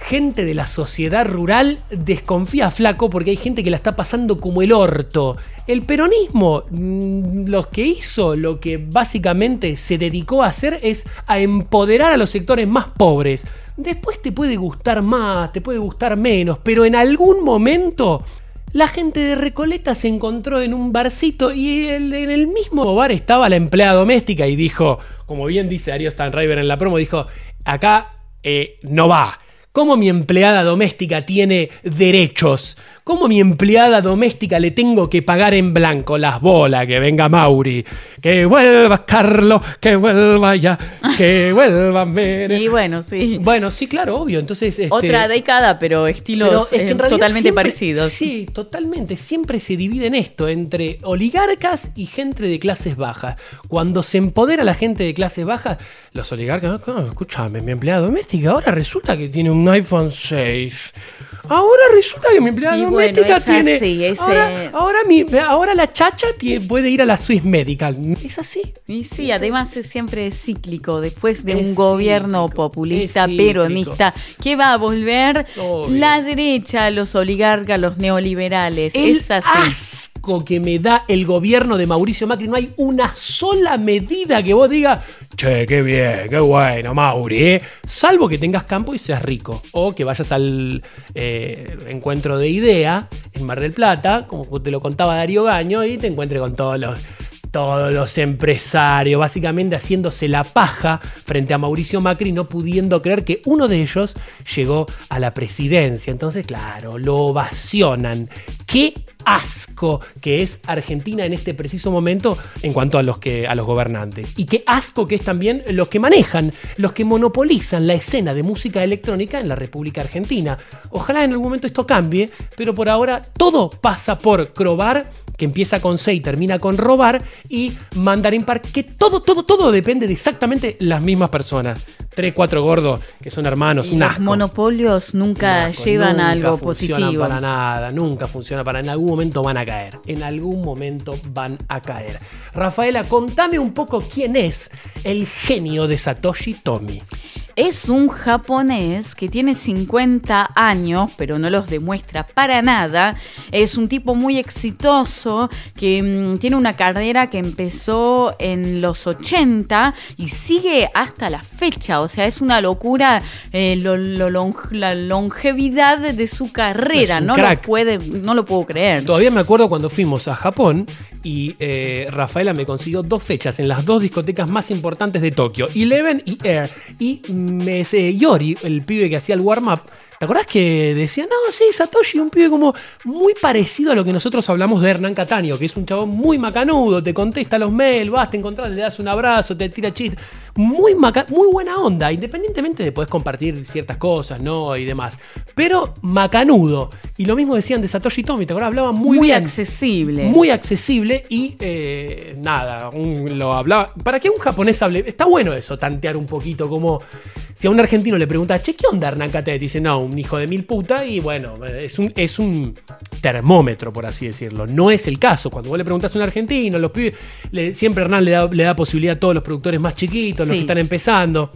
gente de la sociedad rural desconfía flaco porque hay gente que la está pasando como el orto. El peronismo, mm, lo que hizo, lo que básicamente se dedicó a hacer es a empoderar a los sectores más pobres. Después te puede gustar más, te puede gustar menos, pero en algún momento la gente de Recoleta se encontró en un barcito y en el mismo bar estaba la empleada doméstica y dijo, como bien dice Darío Stanriver en la promo, dijo, acá eh, no va. ¿Cómo mi empleada doméstica tiene derechos? ¿Cómo mi empleada doméstica le tengo que pagar en blanco las bolas? Que venga Mauri, que vuelva Carlos, que vuelva ya, que vuelva Mere. Y bueno, sí. Bueno, sí, claro, obvio. Entonces, este, Otra década, pero estilos pero es que eh, en totalmente siempre- parecidos. Sí, totalmente. Siempre se divide en esto, entre oligarcas y gente de clases bajas. Cuando se empodera la gente de clases bajas, los oligarcas, "Ah, escúchame, mi empleada doméstica ahora resulta que tiene un iPhone 6. Ahora resulta que mi empleada Y bueno, tiene... así, ahora, eh, ahora, mi, ahora la chacha puede ir a la Swiss Medical. Es así. Y sí, además es siempre cíclico. Después de Es un gobierno populista, peronista, que va a volver Obvio. la derecha, los oligarcas, los neoliberales. El es así. asco que me da el gobierno de Mauricio Macri. No hay una sola medida que vos digas, che, qué bien, qué bueno, Mauri, ¿eh?". Salvo que tengas campo y seas rico. O que vayas al eh, encuentro de idea en Mar del Plata, como te lo contaba Darío Gaño, y te encuentres con todos los todos los empresarios, básicamente haciéndose la paja frente a Mauricio Macri, no pudiendo creer que uno de ellos llegó a la presidencia. Entonces, claro, lo ovacionan. Qué asco que es Argentina en este preciso momento en cuanto a los que a los gobernantes y qué asco que es también los que manejan, los que monopolizan la escena de música electrónica en la República Argentina. Ojalá en algún momento esto cambie, pero por ahora todo pasa por Crobar que empieza con C y termina con robar, y Mandarin Park, que todo, todo, todo depende de exactamente las mismas personas. Tres, cuatro gordos que son hermanos, Y un los asco. monopolios nunca asco, llevan a algo positivo. para nada, nunca funciona para En algún momento van a caer. En algún momento van a caer. Rafaela, contame un poco quién es el genio de Satoshi Tomi. Es un japonés que tiene 50 años, pero no los demuestra para nada. Es un tipo muy exitoso que mm, tiene una carrera que empezó en los 80 y sigue hasta la fecha. O sea, es una locura eh, lo- lo long- la longevidad de su carrera. No lo, puede, no lo puedo creer. Todavía me acuerdo cuando fuimos a Japón y eh, Rafaela me consiguió dos fechas en las dos discotecas más importantes de Tokio, Eleven y Air. Y Yori, el pibe que hacía el warm-up, ¿te acordás que decía, no, sí, Satoshi, un pibe como muy parecido a lo que nosotros hablamos de Hernán Cataño, que es un chabón muy macanudo, te contesta los mails, vas, te encontrás, le das un abrazo, te tira chiste. Muy, maca- muy buena onda, independientemente de poder compartir ciertas cosas, ¿no? Y demás. Pero macanudo. Y lo mismo decían de Satoshi Tomi, ¿te acordás? Hablaban muy, Muy bien. accesible. Muy accesible y eh, nada, un- lo hablaba. Para que un japonés hable, está bueno eso, tantear un poquito, como si a un argentino le preguntas, che, ¿qué onda Hernán Catet? Dice, no, un hijo de mil puta y bueno, es un, es un termómetro, por así decirlo. No es el caso. Cuando vos le preguntás a un argentino, los pibes, le- siempre Hernán le da, le da posibilidad a todos los productores más chiquitos, los que están empezando.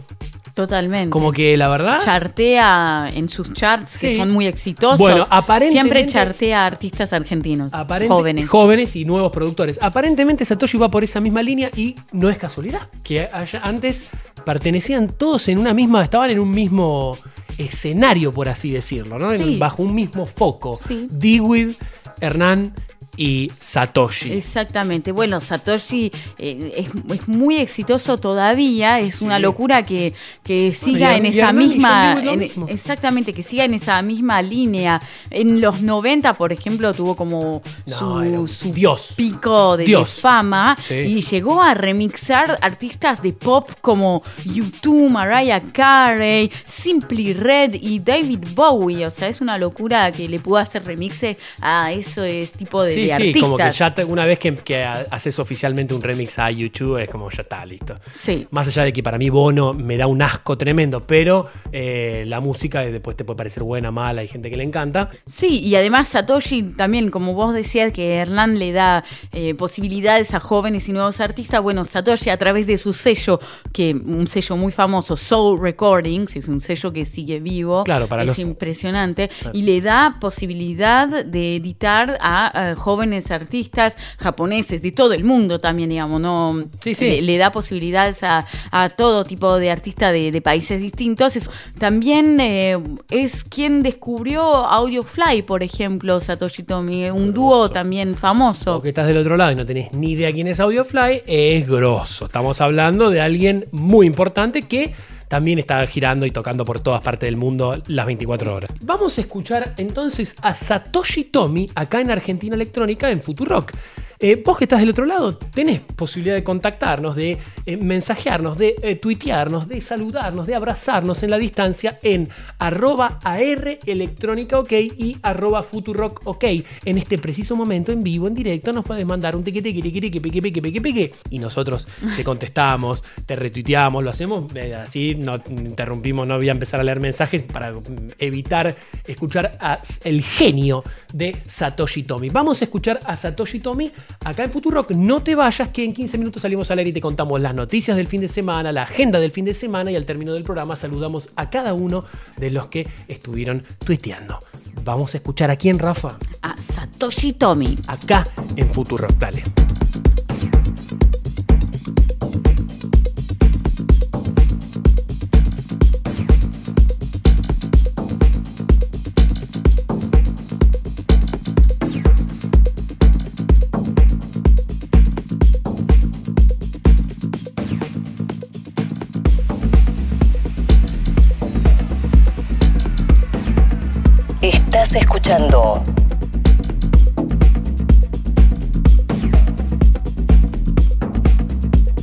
Totalmente. Como que la verdad. Chartea en sus charts, que son muy exitosos. Bueno, aparentemente- Siempre chartea a artistas argentinos. Jóvenes. jóvenes y nuevos productores. Aparentemente Satoshi va por esa misma línea y no es casualidad que haya- antes pertenecían todos en una misma, estaban en un mismo escenario, por así decirlo, ¿no? En- bajo un mismo foco. Sí. Dewey, Hernán y Satoshi. Exactamente. Bueno, Satoshi eh, es, es muy exitoso todavía. Es una locura que, que siga en esa misma. En- exactamente, que siga en esa misma línea. En los 90, por ejemplo, tuvo como No, su, su Dios. pico de, fama Sí. y llegó a remixar artistas de pop como U2, Mariah Carey, Simply Red y David Bowie. O sea, es una locura que le pudo hacer remixes a ese tipo de, Sí, de sí, artistas. como que ya te- una vez que, que haces oficialmente un remix a YouTube es como ya está, listo. Sí. Más allá de que para mí Bono me da un asco tremendo, pero eh, la música después te puede parecer buena, mala, hay gente que le encanta. Sí, y además Satoshi también, como vos decías, que Hernán le da eh, posibilidades a jóvenes y nuevos artistas. Bueno, Satoshi a través de su sello, que un sello muy famoso, Soul Recordings, es un sello que sigue vivo, Claro, para es los- impresionante, Claro. y le da posibilidad de editar a, eh, jóvenes artistas japoneses de todo el mundo también, digamos, no Sí, sí. Le, le da posibilidades a, a todo tipo de artistas de, de países distintos. Es- también eh, es quien descubrió Audiofly, por ejemplo, Satoshi Tomi, un dúo también famoso. O que estás del otro lado y no tenés ni idea quién es Audiofly, es grosso. Estamos hablando de alguien muy importante que también está girando y tocando por todas partes del mundo las 24 horas. Vamos a escuchar entonces a Satoshi Tomi acá en Argentina Electrónica en Futurock. Eh, vos que estás del otro lado, tenés posibilidad de contactarnos, de eh, mensajearnos, de eh, tuitearnos, de saludarnos, de abrazarnos en la distancia en arroba AR Electrónica OK y arroba Futurock OK. En este preciso momento, en vivo, en directo, nos puedes mandar un teque teque teque teque peque peque peque peque y nosotros te contestamos, te retuiteamos, lo hacemos eh, así, no interrumpimos, no voy a empezar a leer mensajes para mm, evitar escuchar a el genio de Satoshi Tomi. Vamos a escuchar a Satoshi Tomi acá en Futurock. No te vayas, que en 15 minutos salimos al aire y te contamos las noticias del fin de semana, la agenda del fin de semana y al término del programa saludamos a cada uno de los que estuvieron tuiteando. Vamos a escuchar a quién, Rafa. A Satoshi Tomi. Acá en Futurock. Dale.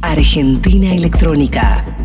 Argentina Electrónica.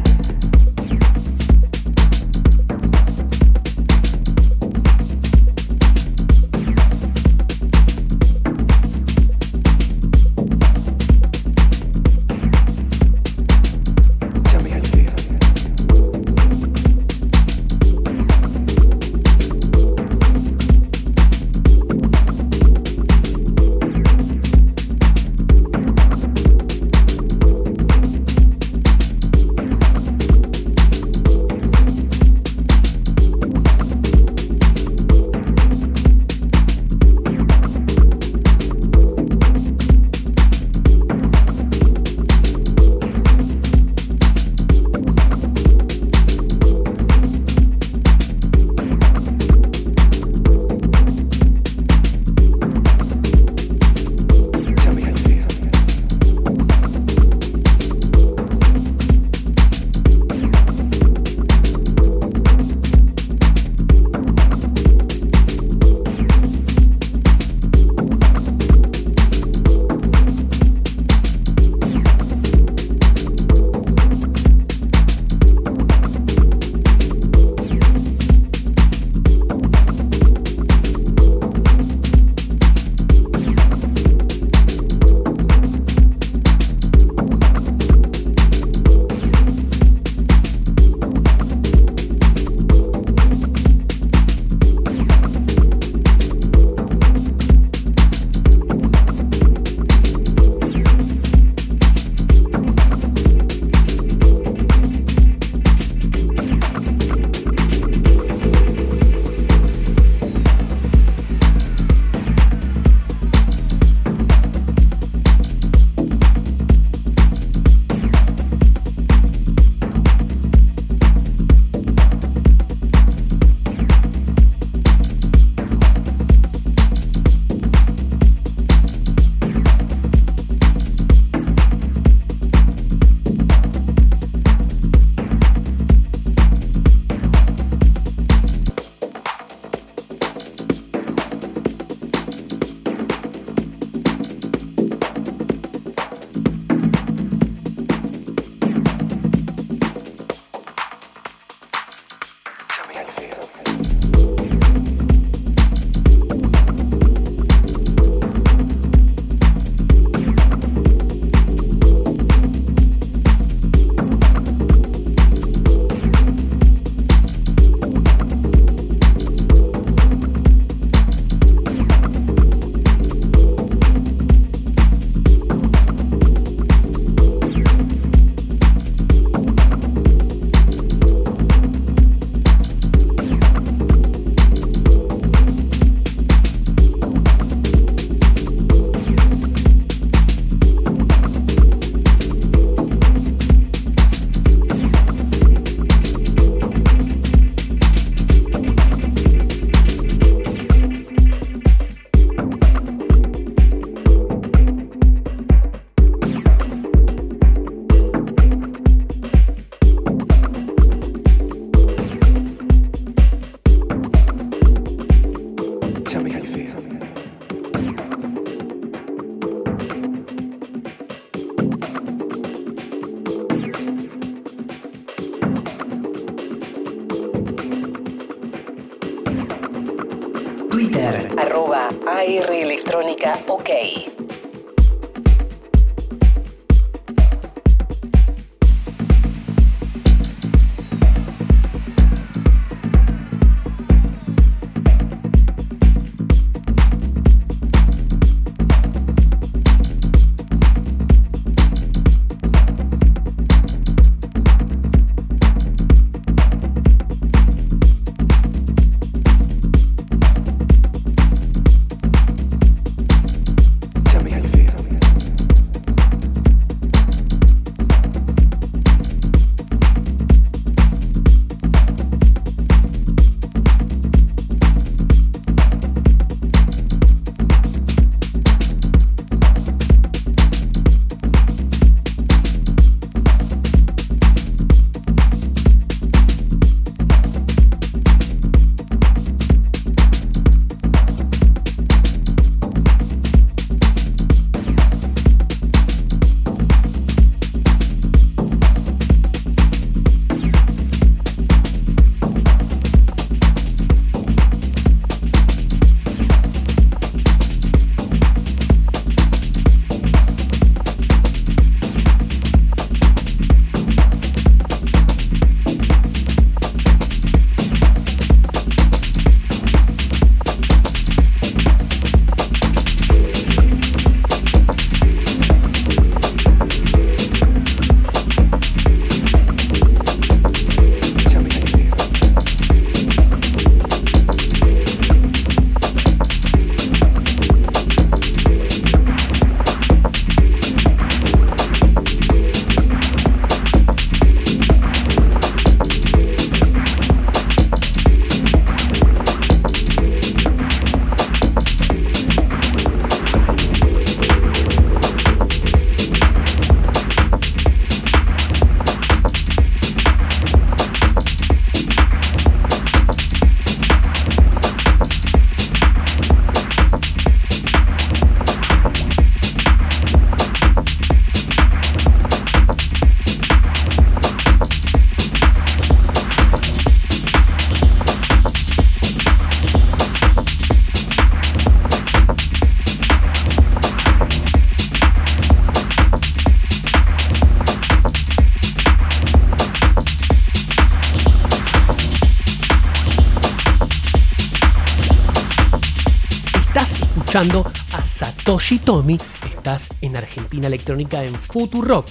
A Satoshi Tomi. Estás en Argentina Electrónica en Futurock.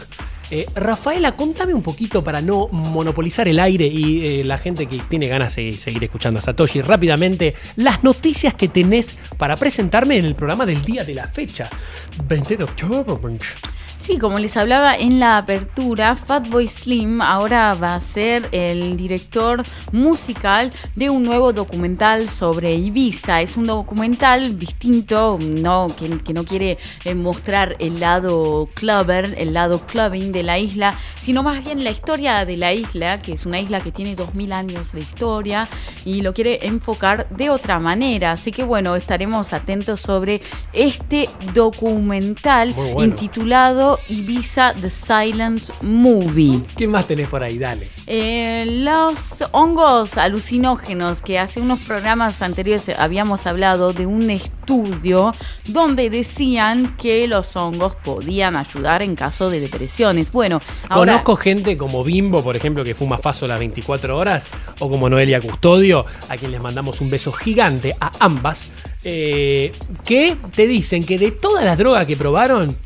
Eh, Rafaela, contame un poquito para no monopolizar el aire y eh, la gente que tiene ganas de seguir escuchando a Satoshi rápidamente, las noticias que tenés para presentarme en el programa del día de la fecha, 20 de octubre. Sí, como les hablaba en la apertura, Fatboy Slim ahora va a ser el director musical de un nuevo documental sobre Ibiza. Es un documental distinto, no, que, que no quiere eh, mostrar el lado clubber, el lado clubbing de la isla, sino más bien la historia de la isla, que es una isla que tiene 2000 años de historia y lo quiere enfocar de otra manera. Así que bueno, estaremos atentos sobre este documental bueno. intitulado Ibiza The Silent Movie. ¿Qué más tenés por ahí? Dale. Eh, los hongos alucinógenos que hace unos programas anteriores habíamos hablado de un estudio donde decían que los hongos podían ayudar en caso de depresiones. Bueno, ahora Conozco gente como Bimbo, por ejemplo, que fuma faso las 24 horas, o como Noelia Custodio, a quien les mandamos un beso gigante a ambas, eh, que te dicen que de todas las drogas que probaron,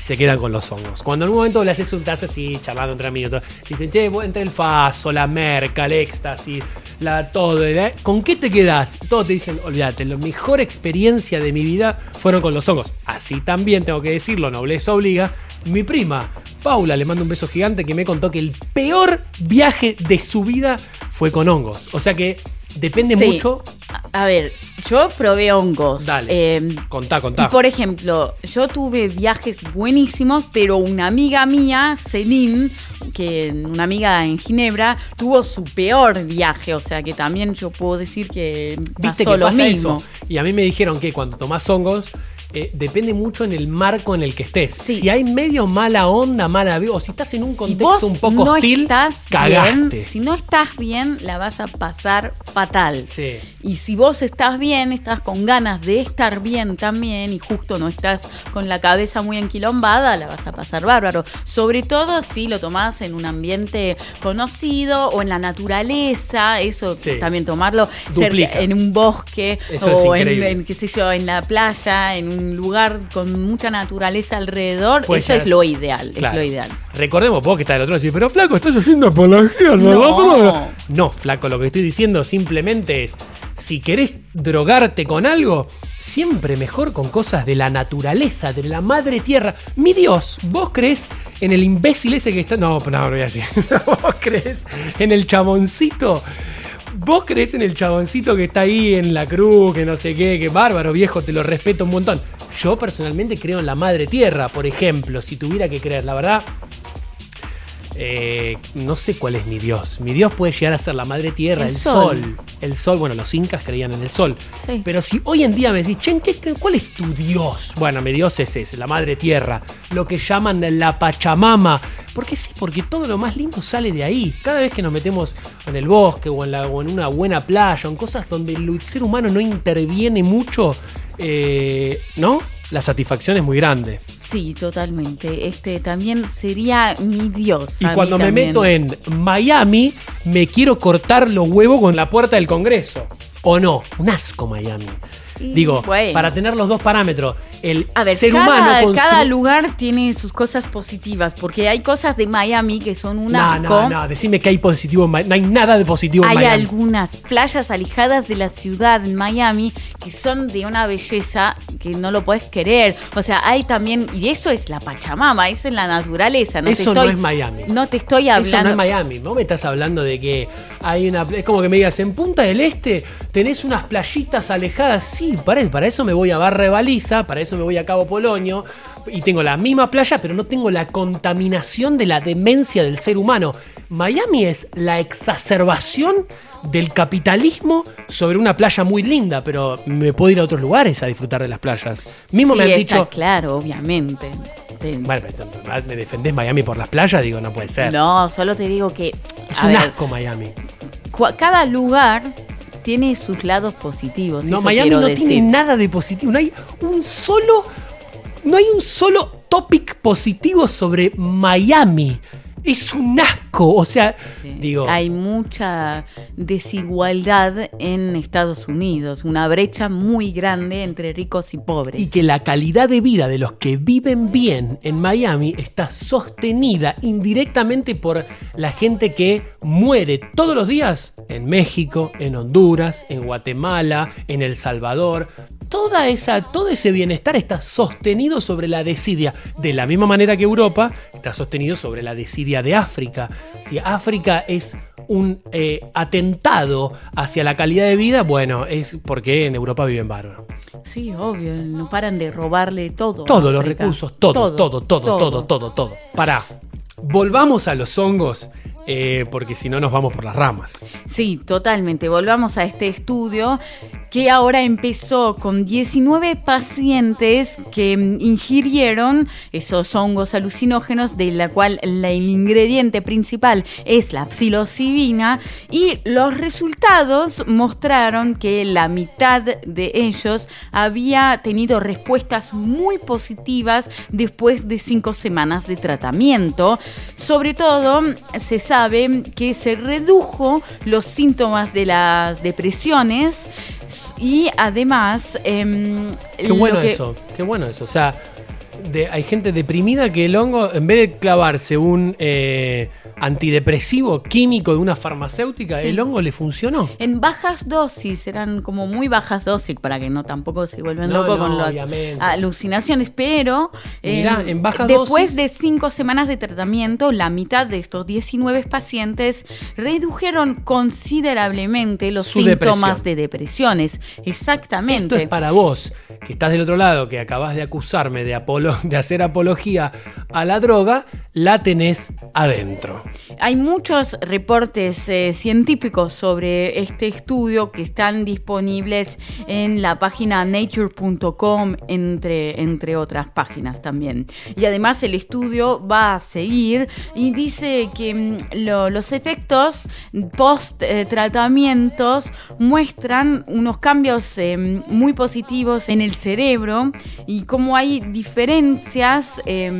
se quedan con los hongos. Cuando en un momento le haces un tazo así, charlando entre amigos, dicen, che, entre el faso, la merca, el éxtasis, la todo. ¿con qué te quedás? Todos te dicen, olvídate, la mejor experiencia de mi vida fueron con los hongos. Así también tengo que decirlo, nobleza obliga. Mi prima, Paula, le mando un beso gigante que me contó que el peor viaje de su vida fue con hongos. O sea que depende Sí. mucho. A ver, yo probé hongos. Dale. Eh, Contá, y contá. por ejemplo, yo tuve viajes buenísimos, pero una amiga mía, Celine, que una amiga en Ginebra, tuvo su peor viaje. O sea que también yo puedo decir que Viste pasó que lo pasa mismo. eso. Y a mí me dijeron que cuando tomás hongos, eh, depende mucho en el marco en el que estés. Si hay medio mala onda, mala vida, o si estás en un contexto un poco no hostil, estás cagaste. bien, si no estás bien, la vas a pasar fatal. Sí. Y si vos estás bien, estás con ganas de estar bien también y justo no estás con la cabeza muy enquilombada, la vas a pasar bárbaro. Sobre todo si lo tomás en un ambiente conocido o en la naturaleza, eso Sí. también tomarlo cerca, en un bosque Eso o en, en, qué sé yo, en la playa, en un lugar con mucha naturaleza alrededor, Puede eso es lo ideal, Claro. es lo ideal. Recordemos, vos que estás del otro lado, decís, pero flaco, estás haciendo apología, No. No, flaco, lo que estoy diciendo simplemente es, si querés drogarte con algo, siempre mejor con cosas de la naturaleza, de la madre tierra. Mi Dios, ¿vos crees en el imbécil ese que está... No, no, no voy a decir. ¿Vos crees en el chaboncito? ¿Vos crees en el chaboncito que está ahí en la cruz, que no sé qué, que bárbaro, viejo, te lo respeto un montón? Yo personalmente creo en la madre tierra, por ejemplo, si tuviera que creer, la verdad, eh, no sé cuál es mi Dios. Mi Dios puede llegar a ser la madre tierra, el, El sol. sol. El sol, bueno, los incas creían en el sol. Sí. Pero si hoy en día me decís, "Che, ¿qué- qué- ¿cuál es tu Dios? Bueno, mi Dios es ese, la madre tierra. Lo que llaman la Pachamama. Porque sí, porque todo lo más lindo sale de ahí. Cada vez que nos metemos en el bosque o en, la- o en una buena playa, o en cosas donde el ser humano no interviene mucho, eh, ¿no? La satisfacción es muy grande. Sí, totalmente. Este también sería mi Dios. Y cuando me también. meto en Miami, me quiero cortar los huevos con la puerta del Congreso. ¿O no? Un asco Miami. Y Digo, bueno. para tener los dos parámetros, el A ver, ser cada, humano constru- cada lugar tiene sus cosas positivas, porque hay cosas de Miami que son un No, no, no, decime que hay positivo en Miami. No hay nada de positivo en Hay Miami. algunas playas alejadas de la ciudad en Miami que son de una belleza que no lo puedes querer. O sea, hay también, y eso es la Pachamama, es la naturaleza. No te Eso no es Miami. No te estoy hablando. Eso no es Miami. Vos me estás hablando de que hay una. Es como que me digas, en Punta del Este tenés unas playitas alejadas. Sí, para, para eso me voy a Barra de Baliza, para eso me voy a Cabo Polonio. Y tengo la misma playa, pero no tengo la contaminación de la demencia del ser humano. Miami es la exacerbación del capitalismo sobre una playa muy linda, pero me puedo ir a otros lugares a disfrutar de las playas. Mismo Sí, me han está dicho. claro, obviamente. Bueno, pero ¿me defendés Miami por las playas? Digo, no puede ser. No, solo te digo que Es un ver, asco Miami. cada lugar tiene sus lados positivos. No, Miami no decir. tiene nada de positivo. No hay un solo. No hay un solo topic positivo sobre Miami. Es un asco. O sea, digo. Hay mucha desigualdad en Estados Unidos, una brecha muy grande entre ricos y pobres. Y que la calidad de vida de los que viven bien en Miami está sostenida indirectamente por la gente que muere todos los días en México, en Honduras, en Guatemala, en El Salvador. Toda esa, todo ese bienestar está sostenido sobre la desidia. De la misma manera que Europa está sostenido sobre la desidia de África. Si África es un eh, atentado hacia la calidad de vida, bueno, es porque en Europa viven bárbaros. Sí, obvio, no paran de robarle todo. Todos los recursos, todo, todo, todo, todo, todo, todo. Pará. Volvamos a los hongos, eh, porque si no nos vamos por las ramas. Sí, totalmente. Volvamos a este estudio que ahora empezó con 19 pacientes que mm, ingirieron esos hongos alucinógenos, de la cual el ingrediente principal es la psilocibina, y los resultados mostraron que la mitad de ellos había tenido respuestas muy positivas después de cinco semanas de tratamiento. Sobre todo, se sabe que se redujo los síntomas de las depresiones y además... em, Qué bueno que- eso, qué bueno eso. O sea, de- hay gente deprimida que el hongo, en vez de clavarse un eh, antidepresivo químico de una farmacéutica, Sí. el hongo le funcionó. En bajas dosis, eran como muy bajas dosis para que no tampoco se vuelvan No, locos no, con las alucinaciones, pero eh, Mirá, en bajas después dosis- de cinco semanas de tratamiento, la mitad de estos 19 pacientes redujeron considerablemente los Su síntomas depresión. de depresiones. Exactamente. Esto es para vos, que estás del otro lado, que acabas de acusarme de apología de hacer apología a la droga, la tenés adentro. Hay muchos reportes eh, científicos sobre este estudio que están disponibles en la página nature.com, entre, entre otras páginas también. Y además el estudio va a seguir y dice que mm, lo- los efectos post eh, tratamientos muestran unos cambios eh, muy positivos en el cerebro y cómo hay eh,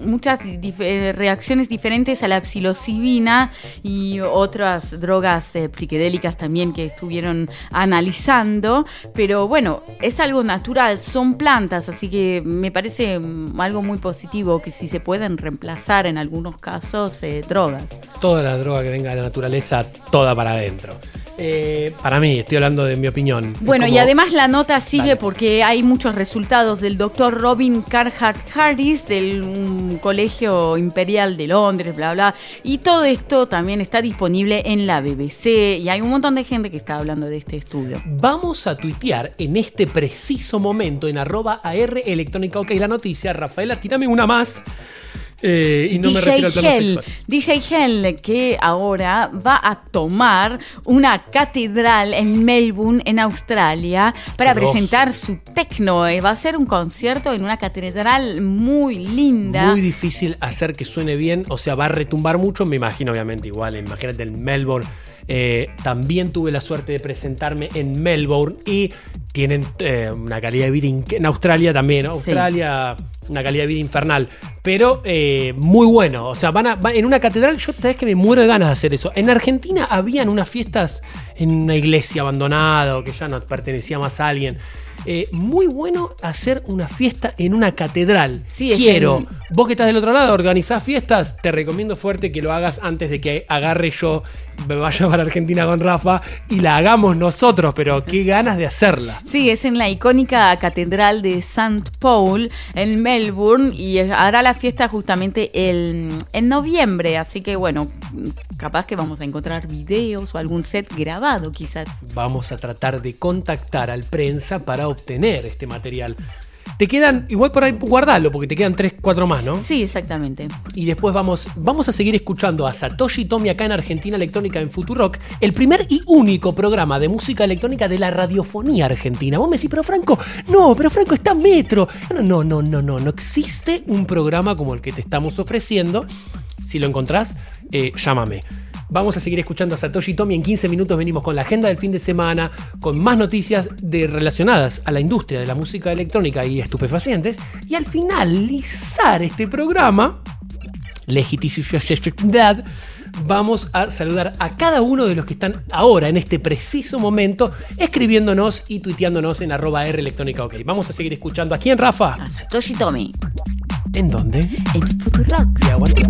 muchas eh, reacciones diferentes a la psilocibina y otras drogas eh, psicodélicas también que estuvieron analizando, pero bueno, es algo natural, son plantas, así que me parece mm, algo muy positivo que si se pueden reemplazar en algunos casos eh, drogas. Toda la droga que venga de la naturaleza, toda para adentro. Eh, para mí, estoy hablando de mi opinión. Bueno, y además la nota sigue porque hay muchos resultados del doctor Robin Carhart Harris del um, Colegio Imperial de Londres, bla, bla. Y todo esto también está disponible en la BBC y hay un montón de gente que está hablando de este estudio. Vamos a tuitear en este preciso momento en arroba AR electrónica OK la noticia. Rafaela, tírame una más. Eh, y no me refiero al plano Hell. DJ Hell, que ahora va a tomar una catedral en Melbourne, en Australia, para presentar su techno. Eh, Va a ser un concierto en una catedral muy linda. Muy difícil hacer que suene bien, o sea, va a retumbar mucho, me imagino, obviamente, igual, imagínate en Melbourne. Eh, también tuve la suerte de presentarme en Melbourne y tienen eh, una calidad de vida en Australia también, ¿no? Australia, una calidad de vida infernal, pero eh, muy bueno. O sea, van, a, en una catedral, yo sabes que me muero de ganas de hacer eso. En Argentina habían unas fiestas en una iglesia abandonada o que ya no pertenecía más a alguien. Eh, muy bueno hacer una fiesta en una catedral. Sí, es Quiero. en- Vos que estás del otro lado, organizás fiestas, te recomiendo fuerte que lo hagas antes de que agarre yo, me vaya para Argentina con Rafa y la hagamos nosotros, pero qué ganas de hacerla. Sí, es en la icónica catedral de St. Paul en Melbourne y hará la fiesta justamente el, en noviembre, así que bueno, capaz que vamos a encontrar videos o algún set grabado quizás. Vamos a tratar de contactar al prensa para obtener este material. Te quedan, igual por ahí guardalo, porque te quedan 3, 4 más, ¿no? Sí, exactamente. Y después vamos, vamos a seguir escuchando a Satoshi Tomi acá en Argentina Electrónica en Futurock, el primer y único programa de música electrónica de la radiofonía argentina. Vos me decís, pero Franco, no, pero Franco está metro. No, no, no, no, no, no existe un programa como el que te estamos ofreciendo. Si lo encontrás, eh, llámame. Vamos a seguir escuchando a Satoshi Tomi. En 15 minutos venimos con la agenda del fin de semana, con más noticias de, relacionadas a la industria de la música electrónica y estupefacientes. Y al finalizar este programa, legitimidad, vamos a saludar a cada uno de los que están ahora, en este preciso momento, escribiéndonos y tuiteándonos en arroba R electrónica OK. Vamos a seguir escuchando. ¿A quién, Rafa? A Satoshi Tomi. ¿En dónde? En Futurock. Y aguante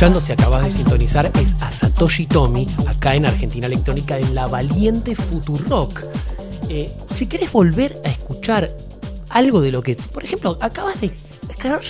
escuchando, si acabas de sintonizar, es a Satoshi Tomi, acá en Argentina Electrónica, en la valiente Futurock. Eh, si querés volver a escuchar algo de lo que, por ejemplo, acabas de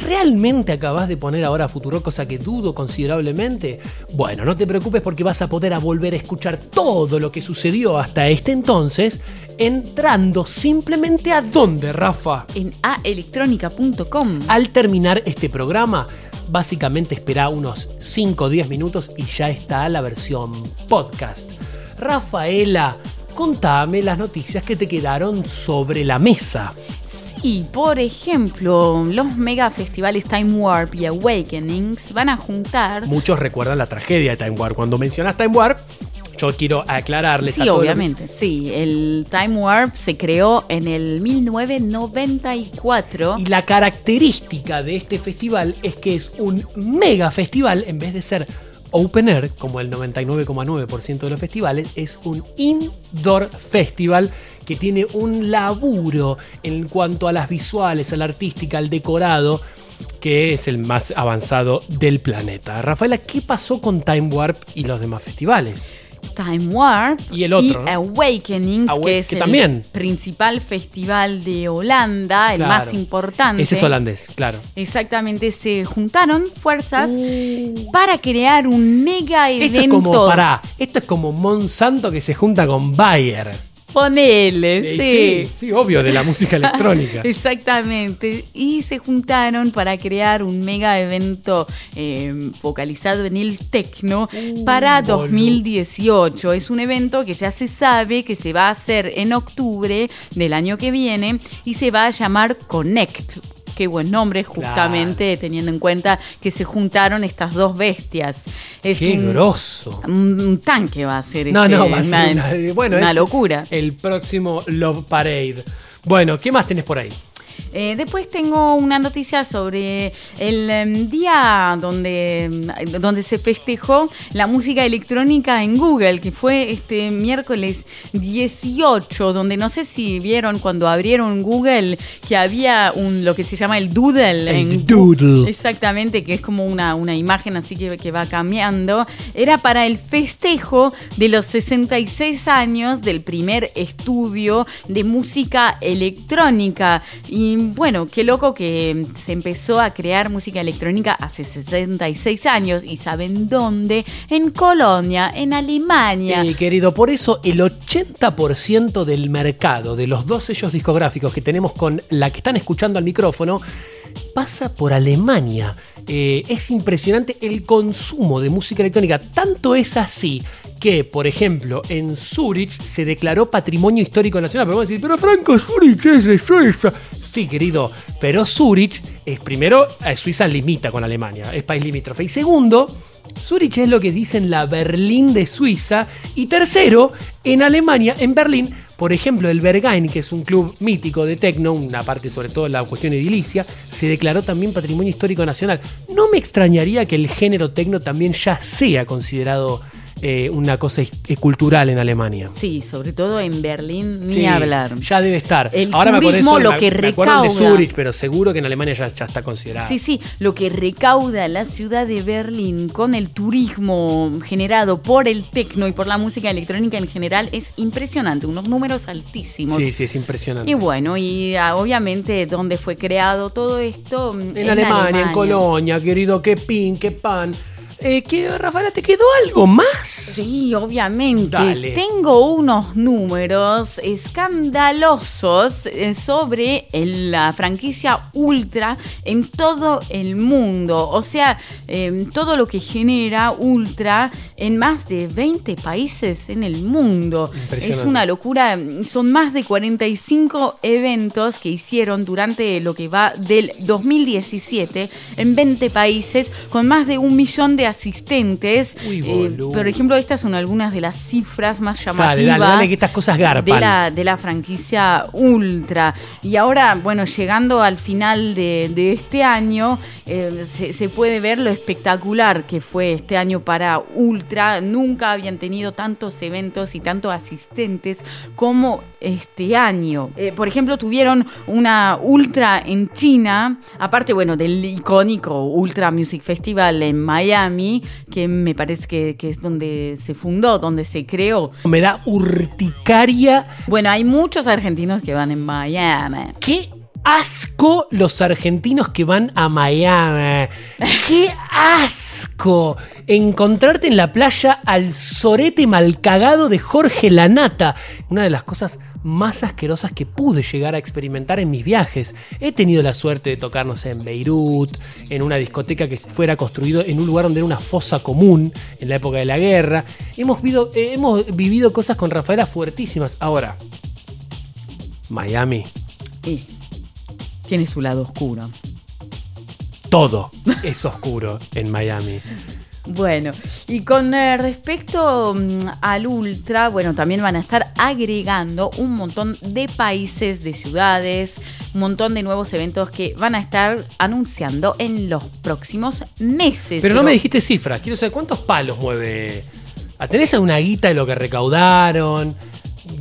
¿Realmente acabas de poner ahora Futuro, cosa que dudo considerablemente? Bueno, no te preocupes porque vas a poder a volver a escuchar todo lo que sucedió hasta este entonces entrando simplemente a dónde, Rafa? En aelectronica.com. Al terminar este programa, básicamente espera unos 5 o 10 minutos y ya está la versión podcast. Rafaela, contame las noticias que te quedaron sobre la mesa. Sí, por ejemplo, los mega festivales Time Warp y Awakenings van a juntar. Muchos recuerdan la tragedia de Time Warp. Cuando mencionas Time Warp, yo quiero aclararles sí, a todos. obviamente, sí. El Time Warp se creó en el 1994. Y la característica de este festival es que es un mega festival en vez de ser open air, como el 99,9% de los festivales, es un indoor festival que tiene un laburo en cuanto a las visuales, a la artística, al decorado, que es el más avanzado del planeta. Rafaela, ¿qué pasó con Time Warp y los demás festivales? Time Warp y el otro Awakenings, que es el principal festival de Holanda, el más importante. Ese es holandés, claro. Exactamente, se juntaron fuerzas uh. para crear un mega evento. Esto es como, pará, esto es como Monsanto que se junta con Bayer. Ponele, sí. sí. obvio, de la música electrónica. Exactamente. Y se juntaron para crear un mega evento eh, focalizado en el techno uh, para 2018. Es un evento que ya se sabe que se va a hacer en octubre del año que viene y se va a llamar Connect qué buen nombre, justamente teniendo en cuenta que se juntaron estas dos bestias. Es qué un, grosso. Un, tanque va a ser. No, no, va a ser una, bueno, una locura. El próximo Love Parade. Bueno, ¿qué más tenés por ahí? Eh, después tengo una noticia sobre el em, día donde, donde se festejó la música electrónica en Google, que fue este miércoles 18, donde no sé si vieron cuando abrieron Google que había un lo que se llama el doodle. El en doodle. Exactamente, que es como una, una imagen así que, que va cambiando. Era para el festejo de los 66 años del primer estudio de música electrónica. Y bueno, qué loco que se empezó a crear música electrónica hace 66 años y ¿saben dónde? En Colonia, en Alemania. Sí, querido, por eso el 80% del mercado de los dos sellos discográficos que tenemos con la que están escuchando al micrófono pasa por Alemania. Eh, es impresionante el consumo de música electrónica. Tanto es así que, por ejemplo, en Zurich se declaró Patrimonio Histórico Nacional. Pero vamos a decir, pero Franco, Zurich es de Suiza. Sí, querido, pero Zurich es primero, eh, Suiza limita con Alemania, es país limítrofe. Y segundo, Zurich es lo que dicen la Berlín de Suiza. Y tercero, en Alemania, en Berlín, por ejemplo, el Berghain, que es un club mítico de techno, una parte sobre todo la cuestión edilicia, se declaró también Patrimonio Histórico Nacional. No me extrañaría que el género techno también ya sea considerado eh, una cosa cultural en Alemania. Sí, sobre todo en Berlín, ni hablar. Ya debe estar. El Ahora turismo, me, lo que recauda, de Zurich, pero seguro que en Alemania ya, ya, está considerado. Sí, sí, lo que recauda la ciudad de Berlín con el turismo generado por el tecno y por la música electrónica en general es impresionante, unos números altísimos. Sí, sí, es impresionante. Y bueno, y ah, obviamente dónde fue creado todo esto. En, en Alemania, en Colonia, querido, qué pin, qué pan. Eh, ¿qué, Rafaela, te quedó algo más? Sí, obviamente. Tengo unos números escandalosos eh, sobre la franquicia Ultra en todo el mundo. O sea, em, todo lo que genera Ultra en más de 20 países en el mundo. Es una locura. Son más de 45 eventos que hicieron durante lo que va del 2017 en 20 países con más de un millón de asistentes. Eh, por ejemplo, estas son algunas de las cifras más llamativas que estas cosas garpan. De, la, de la franquicia Ultra. Y ahora, bueno, llegando al final de, este año, eh, se, se, puede ver lo espectacular que fue este año para Ultra. Nunca habían tenido tantos eventos y tantos asistentes como este año. Eh, por ejemplo, tuvieron una Ultra en China, aparte, bueno, del icónico Ultra Music Festival en Miami que me parece que, es donde se fundó, donde se creó. Me da urticaria. Bueno, hay muchos argentinos que van en Miami. ¿Qué asco los argentinos que van a Miami. ¡Qué asco! Encontrarte en la playa al sorete malcagado de Jorge Lanata. Una de las cosas más asquerosas que pude llegar a experimentar en mis viajes. He tenido la suerte de tocarnos en Beirut, en una discoteca que fuera construido en un lugar donde era una fosa común en la época de la guerra. Hemos vivido, eh, hemos vivido cosas con Rafaela fuertísimas. Ahora, Miami. Y tiene su lado oscuro. Todo es oscuro en Miami. Bueno, y con eh, respecto mm, al Ultra, bueno, también van a estar agregando un montón de países, de ciudades, un montón de nuevos eventos que van a estar anunciando en los próximos meses. Pero no me dijiste cifras. Quiero saber cuántos palos mueve. Ah, ¿Tenés alguna guita de lo que recaudaron?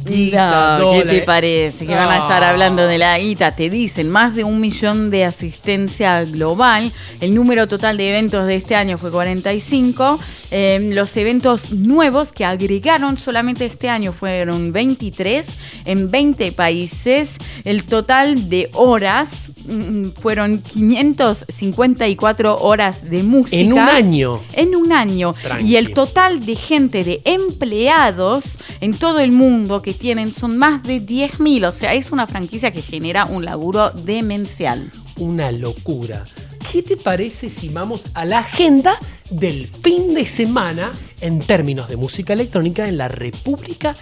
Guita, No, ¿qué te parece? Que van a estar No. hablando de la ITA. Te dicen más de un millón de asistencia global. El número total de eventos de este año fue 45. Eh, los eventos nuevos que agregaron solamente este año fueron 23 en 20 países. El total de horas mm, fueron 554 horas de música. En un año. En un año. Tranqui. Y el total de gente, de empleados en todo el mundo que tienen son más de 10.000. O sea, es una franquicia que genera un laburo demencial. Una locura. ¿Qué te parece si vamos a la agenda del fin de semana en términos de música electrónica en la República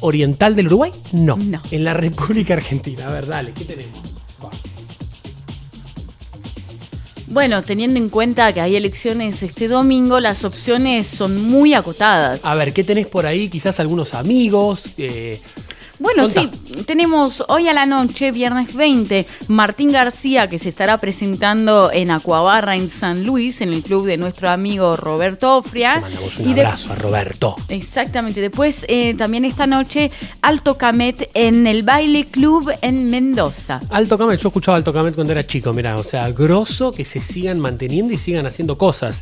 Oriental del Uruguay? No. En la República Argentina. A ver, dale, ¿qué tenemos? Bueno, teniendo en cuenta que hay elecciones este domingo, las opciones son muy acotadas. A ver, ¿qué tenés por ahí? Quizás algunos amigos. eh, Bueno, sí, tenemos hoy a la noche, viernes 20, Martín García, que se estará presentando en Acuabarra, en San Luis, en el club de nuestro amigo Roberto Ofria. Mandamos un Y de- abrazo a Roberto. Exactamente. Después, eh, también esta noche, Alto Camet en el Baile Club en Mendoza. Alto Camet, yo escuchaba Alto Camet cuando era chico, mirá, o sea, grosso que se sigan manteniendo y sigan haciendo cosas.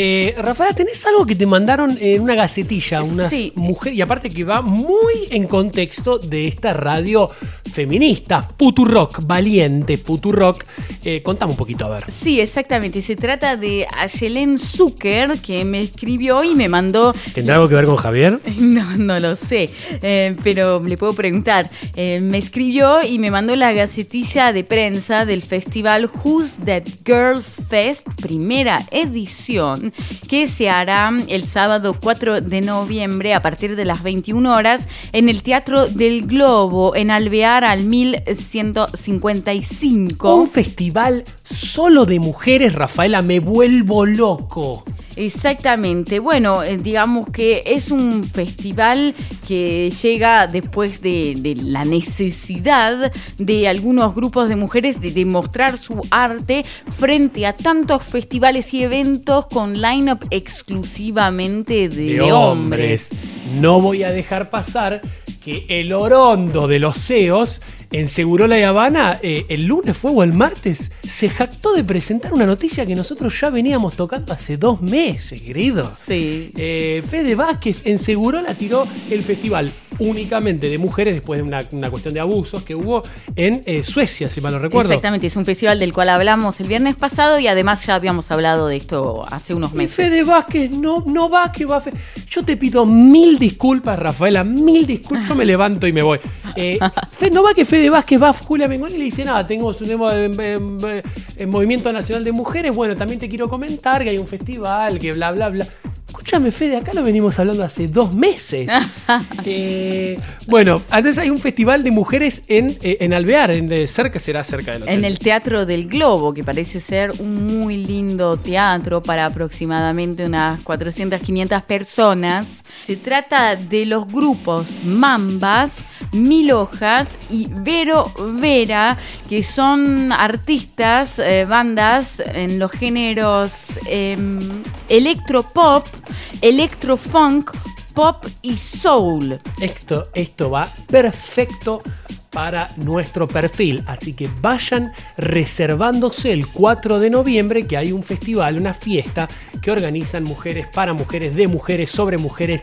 Eh, Rafaela, ¿tenés algo que te mandaron en una gacetilla? Unas Sí. mujeres, y aparte que va muy en contexto de esta radio feminista, Futurock, valiente Futurock. Eh, contame un poquito, a ver. Sí, exactamente. Se trata de Ayelen Zucker, que me escribió y me mandó ¿Tendrá algo que ver con Javier? No, no lo sé, eh, pero le puedo preguntar. Eh, me escribió y me mandó la gacetilla de prensa del festival Who's That Girl Fest, primera edición, que se hará el sábado 4 de noviembre a partir de las 21 horas en el Teatro del Globo, en Alvear al 1155. Un festival solo de mujeres, Rafaela, me vuelvo loco. Exactamente. Bueno, eh, digamos que es un festival que llega después de, de la necesidad de algunos grupos de mujeres de demostrar su arte frente a tantos festivales y eventos con line-up exclusivamente de, de hombres. No voy a dejar pasar que el orondo de los CEOs en Segurola y Habana eh, el lunes fue o el martes se jactó de presentar una noticia que nosotros ya veníamos tocando hace dos meses, querido. Sí. Eh, Fede Vázquez en Segurola tiró el festival únicamente de mujeres después de una, una cuestión de abusos que hubo en eh, Suecia, si mal no recuerdo. Exactamente, es un festival del cual hablamos el viernes pasado y además ya habíamos hablado de esto hace unos Y meses. Fede Vázquez no, no va, que va. Yo te pido mil disculpas, Rafaela, mil disculpas. Me levanto y me voy. Eh, Fe- no va que Fede Vázquez va a Julia Mengoni y le dice nada, tengo un nuevo eh, eh, eh, Movimiento Nacional de Mujeres. Bueno, también te quiero comentar que hay un festival, que bla, bla, bla. Escúchame, Fede, acá lo venimos hablando hace dos meses. Eh, bueno, antes hay un festival de mujeres en, eh, en Alvear, en de cerca será cerca del hotel. En el Teatro del Globo, que parece ser un muy lindo teatro para aproximadamente unas 400, 500 personas. Se trata de los grupos Mambas, Mil Hojas y Vero Vera, que son artistas, eh, bandas en los géneros em, electropop, electrofunk, pop y soul. Esto, esto va perfecto para nuestro perfil. Así que vayan reservándose el 4 de noviembre que hay un festival, una fiesta que organizan mujeres para mujeres, de mujeres, sobre mujeres.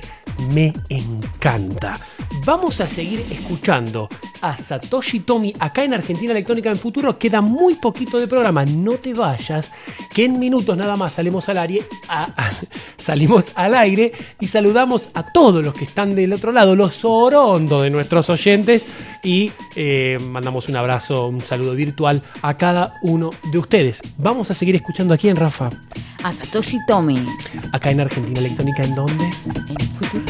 Me encanta. Vamos a seguir escuchando a Satoshi Tomi acá en Argentina Electrónica en Futuro. Queda muy poquito de programa, no te vayas, que en minutos nada más salimos al aire, salimos al aire y saludamos a todos los que están del otro lado, los orondos de nuestros oyentes y eh, mandamos un abrazo, un saludo virtual a cada uno de ustedes. Vamos a seguir escuchando aquí en Rafa, A Satoshi Tomi. acá en Argentina Electrónica, ¿en dónde? En Futuro.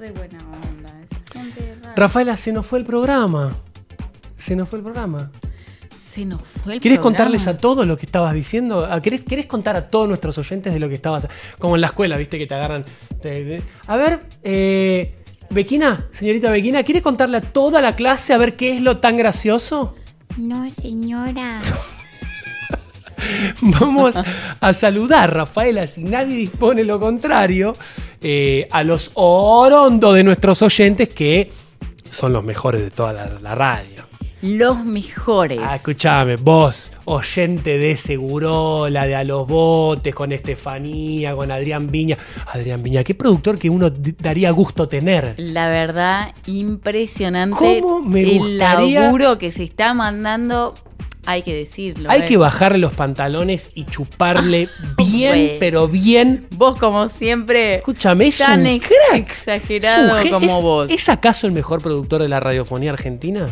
Re buena onda. es gente rara. Rafaela, se nos fue el programa. Se nos fue el programa. Se nos fue el ¿Quieres programa. contarles a todos lo que estabas diciendo? ¿A- ¿Querés, querés contar a todos nuestros oyentes de lo que estabas... Como en la escuela, viste, que te agarran... te- te- A ver, eh, Bequina, señorita Bequina, ¿quiere contarle a toda la clase a ver qué es lo tan gracioso? No, señora. Vamos a saludar, Rafaela, si nadie dispone lo contrario, eh, a los orondos de nuestros oyentes que son los mejores de toda la, la radio. Los mejores. Ah, escuchame, vos, oyente de Segurola, de A los Botes, con Estefanía, con Adrián Viña. Adrián Viña, qué productor que uno daría gusto tener. La verdad, impresionante ¿Cómo me el gustaría- laburo que se está mandando. Hay que decirlo. Hay ¿eh? que bajarle los pantalones y chuparle bien, Bueno. pero bien. Vos, como siempre, Escúchame, es tan un ex- crack. exagerado Es un ge- como vos. ¿Es acaso el mejor productor de la radiofonía argentina?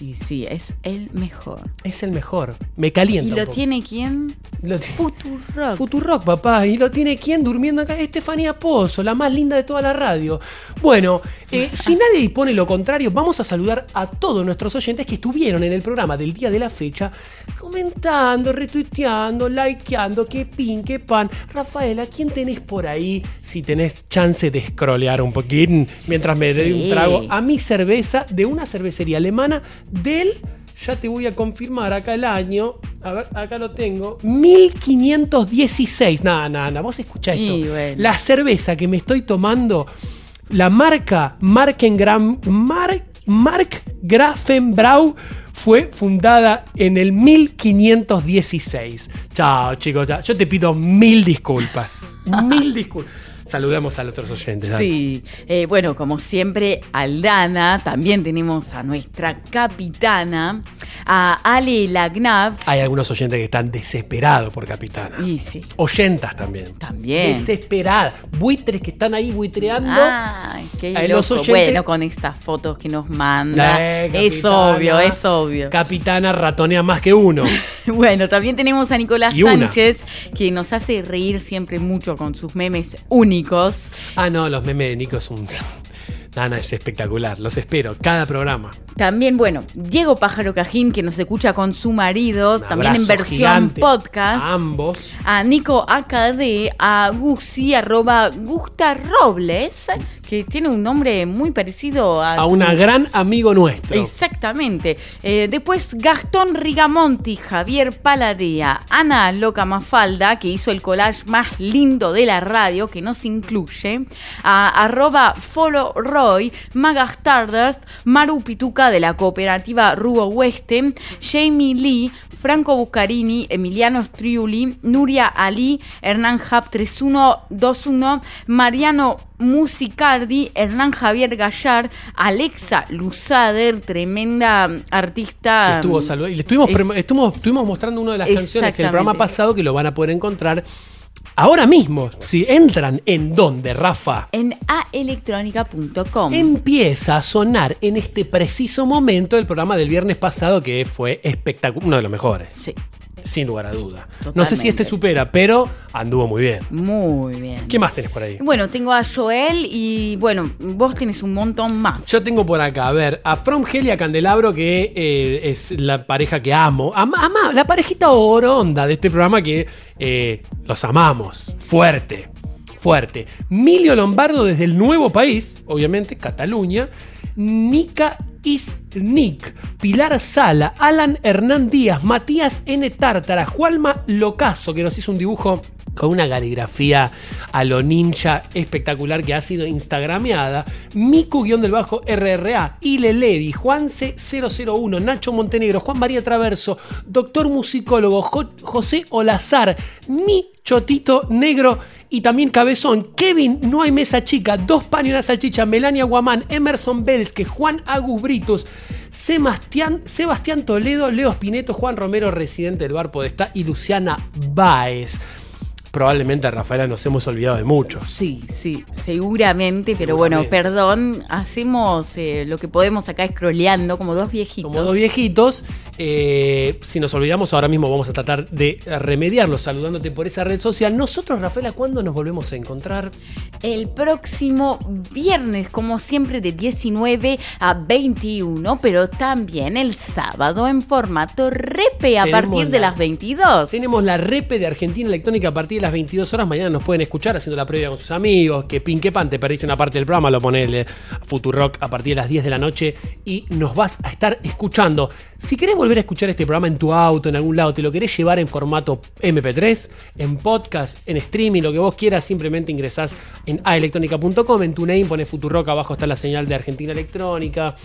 Y sí, es el mejor. Es el mejor. Me calienta. ¿Y un lo poco. tiene quién? Lo Futurock. Futurock, papá. ¿Y lo tiene quién durmiendo acá? Estefanía Pozo, la más linda de toda la radio. Bueno, eh, si nadie dispone lo contrario, vamos a saludar a todos nuestros oyentes que estuvieron en el programa del día de la fecha, comentando, retuiteando, likeando, qué pin, qué pan. Rafaela, ¿quién tenés por ahí? Si tenés chance de scrollear un poquín mientras me doy un Sí. trago a mi cerveza de una cervecería alemana del ya te voy a confirmar acá el año. A ver, acá lo tengo. 1516. Nada, nada, nada. Vos escuchá esto. Y bueno. La cerveza que me estoy tomando, la marca Markengram, Mark, Mark Grafenbrau fue fundada en el 1516. Chao, chicos. ya. Yo te pido mil disculpas. mil disculpas. Saludemos a los otros oyentes. Sí, eh, bueno, como siempre, Aldana, también tenemos a nuestra capitana, a Ale Lagnav. Hay algunos oyentes que están desesperados por Capitana. Y sí. Oyentas también. También. Desesperadas. Buitres que están ahí buitreando. Ay, qué A loco. los oyentes- Bueno, con estas fotos que nos manda. Eh, es obvio, es obvio. Capitana ratonea más que uno. Bueno, también tenemos a Nicolás. Sánchez, que nos hace reír siempre mucho con sus memes únicos. Ah, no, los memes de Nico es un. Nana, es espectacular. Los espero, cada programa. También, bueno, Diego Pájaro Cajín, que nos escucha con su marido, también en versión podcast. a ambos. A Nico AKD, a Gusi, arroba Gusta Robles, que tiene un nombre muy parecido a. A tu- una gran amigo nuestro. Exactamente. Eh, después Gastón Rigamonti, Javier Paladea, Ana Loca Mafalda, que hizo el collage más lindo de la radio, que nos incluye, a arroba Follow Roy, Maga Stardust, Maru Pituca de la cooperativa Rubo Oeste, Jamie Lee, Franco Buscarini, Emiliano Striuli, Nuria Ali, Hernán Hub 3121, Mariano Musicardi, Hernán Javier Gallar, Alexa Luzader, tremenda artista. Estuvo salud- y le estuvimos, Es- estuvimos, estuvimos mostrando una de las canciones en el programa pasado que lo van a poder encontrar ahora mismo. Si entran en donde, Rafa. En aelectronica.com. Empieza a sonar en este preciso momento el programa del viernes pasado que fue espectacular, uno de los mejores. Sí. Sin lugar a duda. No sé si este supera, pero anduvo muy bien. Muy bien. ¿Qué más tenés por ahí? Bueno, tengo a Joel y bueno, vos tenés un montón más. Yo tengo por acá, a ver, a From Hell y a Candelabro, que eh, es la pareja que amo. Ama, ama- la parejita oronda de este programa que eh, los amamos. Fuerte, fuerte. Milio Lombardo desde el nuevo país, obviamente, Cataluña. Nika Isnik, Pilar Sala, Alan Hernán Díaz, Matías N. Tártara, Juanma Locaso, que nos hizo un dibujo con una caligrafía a lo ninja espectacular que ha sido instagrameada. Miku-del-bajo RRA, Ile Levi, Juanse 001, Nacho Montenegro, Juan María Traverso, Doctor Musicólogo, Jo- José Olazar, Mi Chotito Negro y también Cabezón, Kevin No hay mesa chica, Dos pan y una salchicha, Melania Guamán, Emerson Belske, Juan Agus Britus, Sebastián, Sebastián Toledo, Leo Spineto, Juan Romero, residente del Bar Podestá y Luciana Baez. Probablemente, Rafaela, nos hemos olvidado de muchos. Sí, sí, seguramente, pero bueno, perdón, hacemos eh, lo que podemos acá scrolleando como dos viejitos. Como dos viejitos, eh, si nos olvidamos, ahora mismo vamos a tratar de remediarlo saludándote por esa red social. Nosotros, Rafaela, ¿cuándo nos volvemos a encontrar? El próximo viernes, como siempre, de 19 a 21, pero también el sábado en formato repe a Tenemos partir de la- las 22. Tenemos la repe de Argentina Electrónica a partir las 22 horas. Mañana nos pueden escuchar haciendo la previa con sus amigos. Que pin pan, te perdiste una parte del programa, lo ponele Futurock a partir de las 10 de la noche y nos vas a estar escuchando. Si querés volver a escuchar este programa en tu auto, en algún lado, te lo querés llevar en formato MP3, en podcast, en streaming, lo que vos quieras, simplemente ingresás en aelectronica.com, en tu name pones Futurock, abajo está la señal de Argentina Electrónica.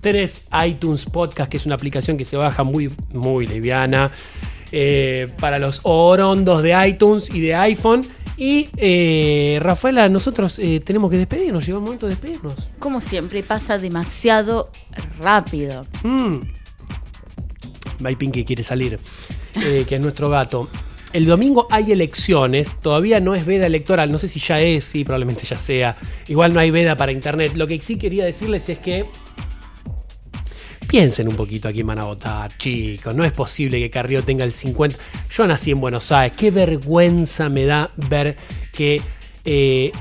Tenés iTunes Podcast, que es una aplicación que se baja muy, muy liviana eh, para los orondos de iTunes y de iPhone. Y eh, Rafaela, nosotros eh, tenemos que despedirnos, llegó el momento de despedirnos. Como siempre, pasa demasiado rápido. Mm. Pinky quiere salir, eh, que es nuestro gato. El domingo hay elecciones, todavía no es veda electoral, no sé si ya es, sí, probablemente ya sea. Igual no hay veda para internet. Lo que sí quería decirles es que piensen un poquito a quién van a votar, chicos. No es posible que Carrió tenga el 50. Yo nací en Buenos Aires, qué vergüenza me da ver que eh,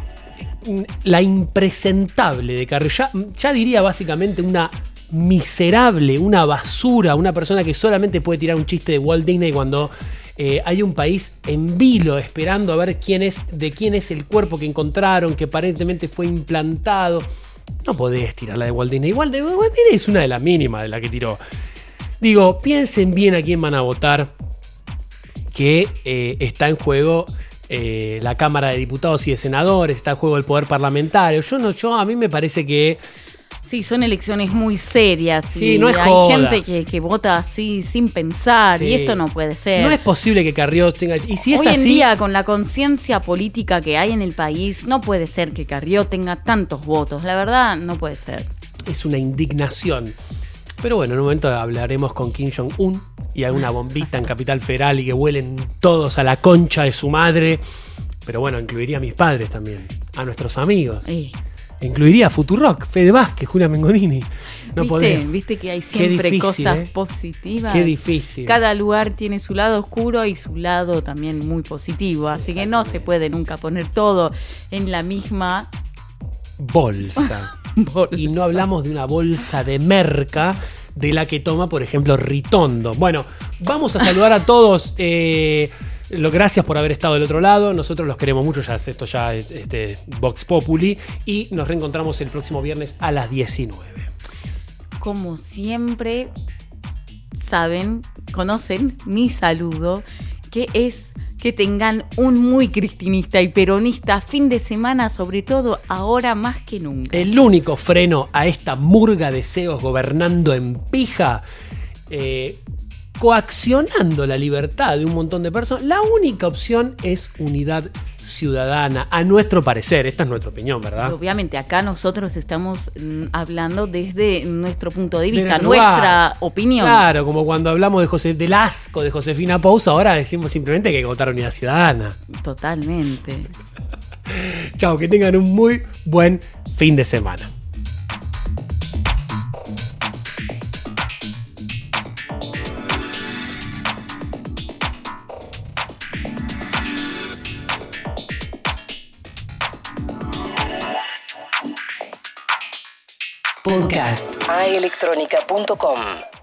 la impresentable de Carrió, ya, diría básicamente una miserable, una basura, una persona que solamente puede tirar un chiste de Walt Disney cuando eh, hay un país en vilo esperando a ver quién es, de quién es el cuerpo que encontraron, que aparentemente fue implantado. No podés tirarla de Walt. Igual de Walt es una de las mínimas de la que tiró. Digo, piensen bien a quién van a votar, que eh, está en juego eh, la Cámara de Diputados y de Senadores, está en juego el poder parlamentario. Yo no, yo a mí me parece que Sí, son elecciones muy serias. Sí, y no es hay joda. gente que, que vota así sin pensar Sí. y esto no puede ser. no es posible que Carrió tenga. Y si es Hoy así. en día, con la conciencia política que hay en el país, no puede ser que Carrió tenga tantos votos. La verdad, no puede ser. es una indignación. Pero bueno, en un momento hablaremos con Kim Jong-un y alguna bombita en Capital Federal y que vuelen todos a la concha de su madre. Pero bueno, incluiría a mis padres también, a nuestros amigos. Incluiría Futurock, Fede Vázquez, Julia Mengonini. No ¿Viste? Viste que hay siempre difícil, cosas ¿eh? positivas. Qué difícil. Cada lugar tiene su lado oscuro y su lado también muy positivo. Así que no se puede nunca poner todo en la misma bolsa. Y no hablamos de una bolsa de merca de la que toma, por ejemplo, Ritondo. Bueno, vamos a saludar a todos. eh, lo, gracias por haber estado del otro lado. Nosotros los queremos mucho. Ya esto ya es este, Vox Populi. Y nos reencontramos el próximo viernes a las 19. como siempre, saben, conocen mi saludo, que es que tengan un muy cristinista y peronista fin de semana, sobre todo ahora más que nunca. El único freno a esta murga de CEOs gobernando en pija, eh, coaccionando la libertad de un montón de personas, la única opción es unidad ciudadana, a nuestro parecer. Esta es nuestra opinión, ¿verdad? Obviamente acá nosotros estamos mm, hablando desde nuestro punto de vista, nuestra opinión. Claro, como cuando hablamos de José, del asco de Josefina Pous, ahora decimos simplemente que hay que votar unidad ciudadana. Totalmente. Chao, que tengan un muy buen fin de semana. Podcast. Aelectronica.com